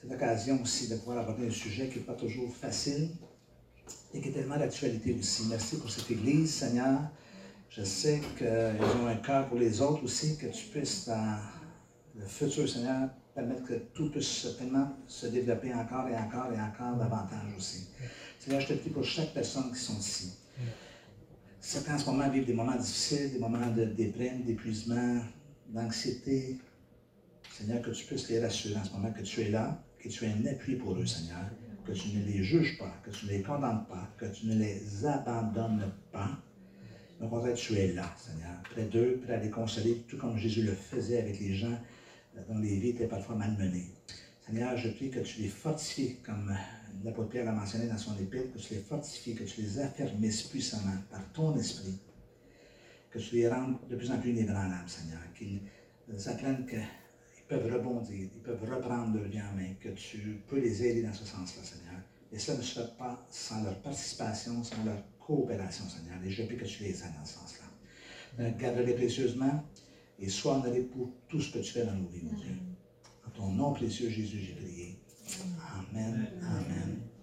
[SPEAKER 1] cette occasion aussi de pouvoir aborder un sujet qui n'est pas toujours facile et qui est tellement d'actualité aussi. Merci pour cette Église, Seigneur. Je sais qu'ils ont un cœur pour les autres aussi, que tu puisses, dans le futur, Seigneur, permettre que tout puisse tellement se développer encore et encore et encore davantage aussi. Seigneur, je te prie pour chaque personne qui sont ici. Certains en ce moment vivent des moments difficiles, des moments de déprime, d'épuisement, d'anxiété. Seigneur, que tu puisses les rassurer en ce moment, que tu es là, que tu es un appui pour eux, Seigneur, que tu ne les juges pas, que tu ne les condamnes pas, que tu ne les abandonnes pas. Mais au contraire, tu es là, Seigneur, près d'eux, prêt à les consoler, tout comme Jésus le faisait avec les gens euh, dont les vies étaient parfois malmenées. Seigneur, je prie que tu les fortifies, comme euh, l'apôtre Pierre l'a mentionné dans son épître, que tu les fortifies, que tu les affermisses puissamment par ton esprit, que tu les rendes de plus en plus inébranlables, Seigneur, qu'ils euh, apprennent qu'ils peuvent rebondir, ils peuvent reprendre leur vie en main, que tu peux les aider dans ce sens-là, Seigneur. Et cela ne se fait pas sans leur participation, sans leur coopération, Seigneur. Et je prie que tu les aides dans ce sens-là. Euh, Garde-les précieusement et sois honoré pour tout ce que tu fais dans nos vies, mon Dieu. En ton nom précieux, Jésus, j'ai prié. Amen. Amen.